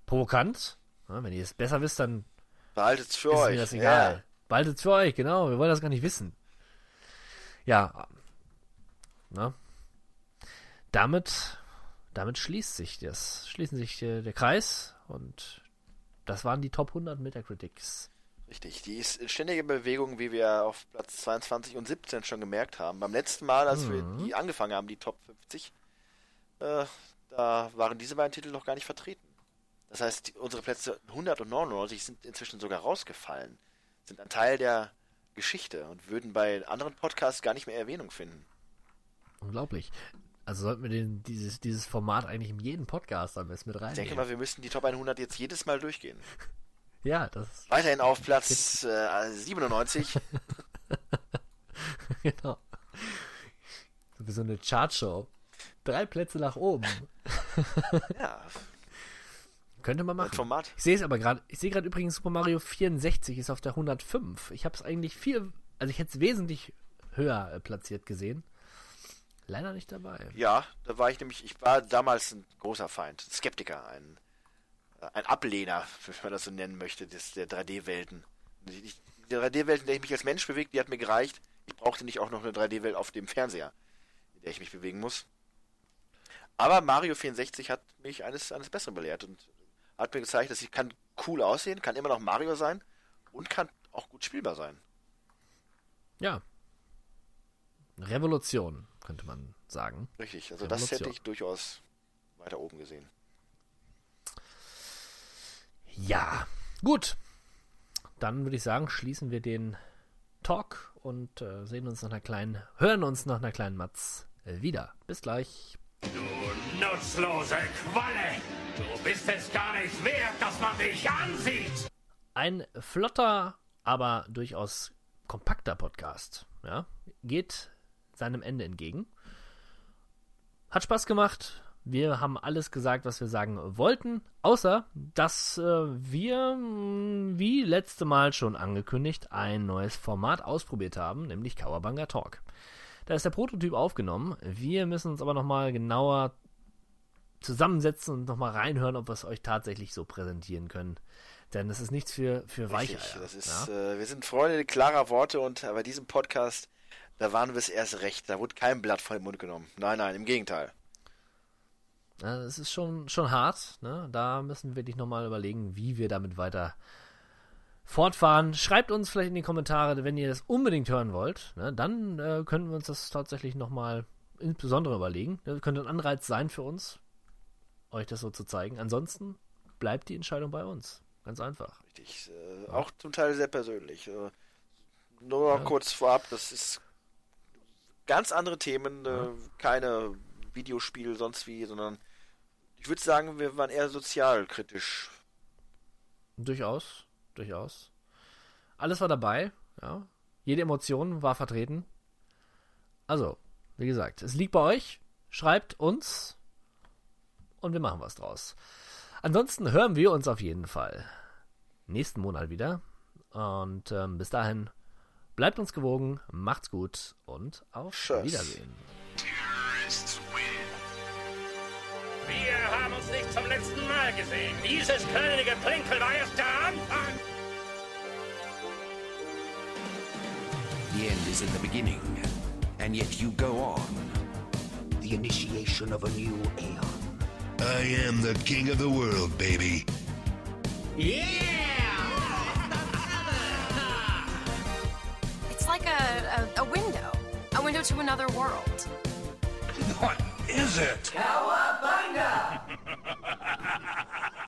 provokant. Ja, wenn ihr es besser wisst, dann Behaltet es für ist euch. mir das egal. Behaltet's für euch, genau. Wir wollen das gar nicht wissen. Ja. Na? Damit, damit schließt sich das, schließen sich der, der Kreis und das waren die Top 100 Metacritics. Richtig. Die ist in ständiger Bewegung, wie wir auf Platz 22 und 17 schon gemerkt haben. Beim letzten Mal, als wir Mhm. die angefangen haben, die Top 50, äh, da waren diese beiden Titel noch gar nicht vertreten. Das heißt, die, unsere Plätze 100 und 99 sind inzwischen sogar rausgefallen. Sind ein Teil der Geschichte und würden bei anderen Podcasts gar nicht mehr Erwähnung finden. Unglaublich. Also sollten wir den, dieses, dieses Format eigentlich in jeden Podcast am besten mit Ich denke mal, wir müssten die Top 100 jetzt jedes Mal durchgehen. Ja, das Weiterhin auf Platz äh, 97. genau. So wie so eine Chartshow. Drei Plätze nach oben. ja, Könnte man machen. Format. Ich sehe es aber gerade. Ich sehe gerade übrigens Super Mario 64 ist auf der 105. Ich habe es eigentlich viel, also ich hätte es wesentlich höher äh, platziert gesehen. Leider nicht dabei. Ja, da war ich nämlich, ich war damals ein großer Feind, Skeptiker, ein, äh, ein Ablehner, wenn man das so nennen möchte, des, der 3D-Welten. Die, die die 3D-Welt, in der ich mich als Mensch bewege, die hat mir gereicht. Ich brauchte nicht auch noch eine 3D-Welt auf dem Fernseher, in der ich mich bewegen muss. Aber Mario 64 hat mich eines, eines Besseren belehrt und hat mir gezeigt, dass ich kann cool aussehen, kann immer noch Mario sein und kann auch gut spielbar sein. Ja. Revolution, könnte man sagen. Richtig, also das hätte ich durchaus weiter oben gesehen. Ja. Gut. Dann würde ich sagen, schließen wir den Talk und äh, sehen uns nach einer kleinen, hören uns nach einer kleinen Matz wieder. Bis gleich. Du nutzlose Qualle! Du bist es gar nicht wert, dass man dich ansieht! Ein flotter, aber durchaus kompakter Podcast. Ja, geht seinem Ende entgegen. Hat Spaß gemacht. Wir haben alles gesagt, was wir sagen wollten, außer dass äh, wir, mh, wie letzte Mal schon angekündigt, ein neues Format ausprobiert haben, nämlich Kawabanga Talk. Da ist der Prototyp aufgenommen. Wir müssen uns aber nochmal genauer zusammensetzen und nochmal reinhören, ob wir es euch tatsächlich so präsentieren können. Denn es ist nichts für, für Richtig, Weicheier. das ist, ja? äh, wir sind Freunde klarer Worte und bei diesem Podcast, da waren wir es erst recht. Da wurde kein Blatt vor den Mund genommen. Nein, nein, im Gegenteil. Ja, Es ist schon, schon hart. Ne? Da müssen wir wirklich nochmal überlegen, wie wir damit weiter fortfahren. Schreibt uns vielleicht in die Kommentare, wenn ihr das unbedingt hören wollt. Ne? Dann äh, können wir uns das tatsächlich nochmal insbesondere überlegen. Das könnte ein Anreiz sein für uns, euch das so zu zeigen. Ansonsten bleibt die Entscheidung bei uns. Ganz einfach. Richtig. Äh, auch zum Teil sehr persönlich. Äh, nur noch kurz vorab, das ist ganz andere Themen, äh, keine Videospiel, sonst wie, sondern ich würde sagen, wir waren eher sozialkritisch. Durchaus, durchaus. Alles war dabei, ja. Jede Emotion war vertreten. Also, wie gesagt, es liegt bei euch. Schreibt uns und wir machen was draus. Ansonsten hören wir uns auf jeden Fall nächsten Monat wieder. Und ähm, bis dahin, bleibt uns gewogen, macht's gut und auf Tschüss. Wiedersehen. Wir haben uns nicht zum letzten Mal gesehen. Dieses kleine Geplänkel war erst der Anfang. The end is in the beginning, and yet you go on. The initiation of a new aeon. I am the king of the world, baby. It's a, a, a window. A window to another world. What is it? Cowabunga!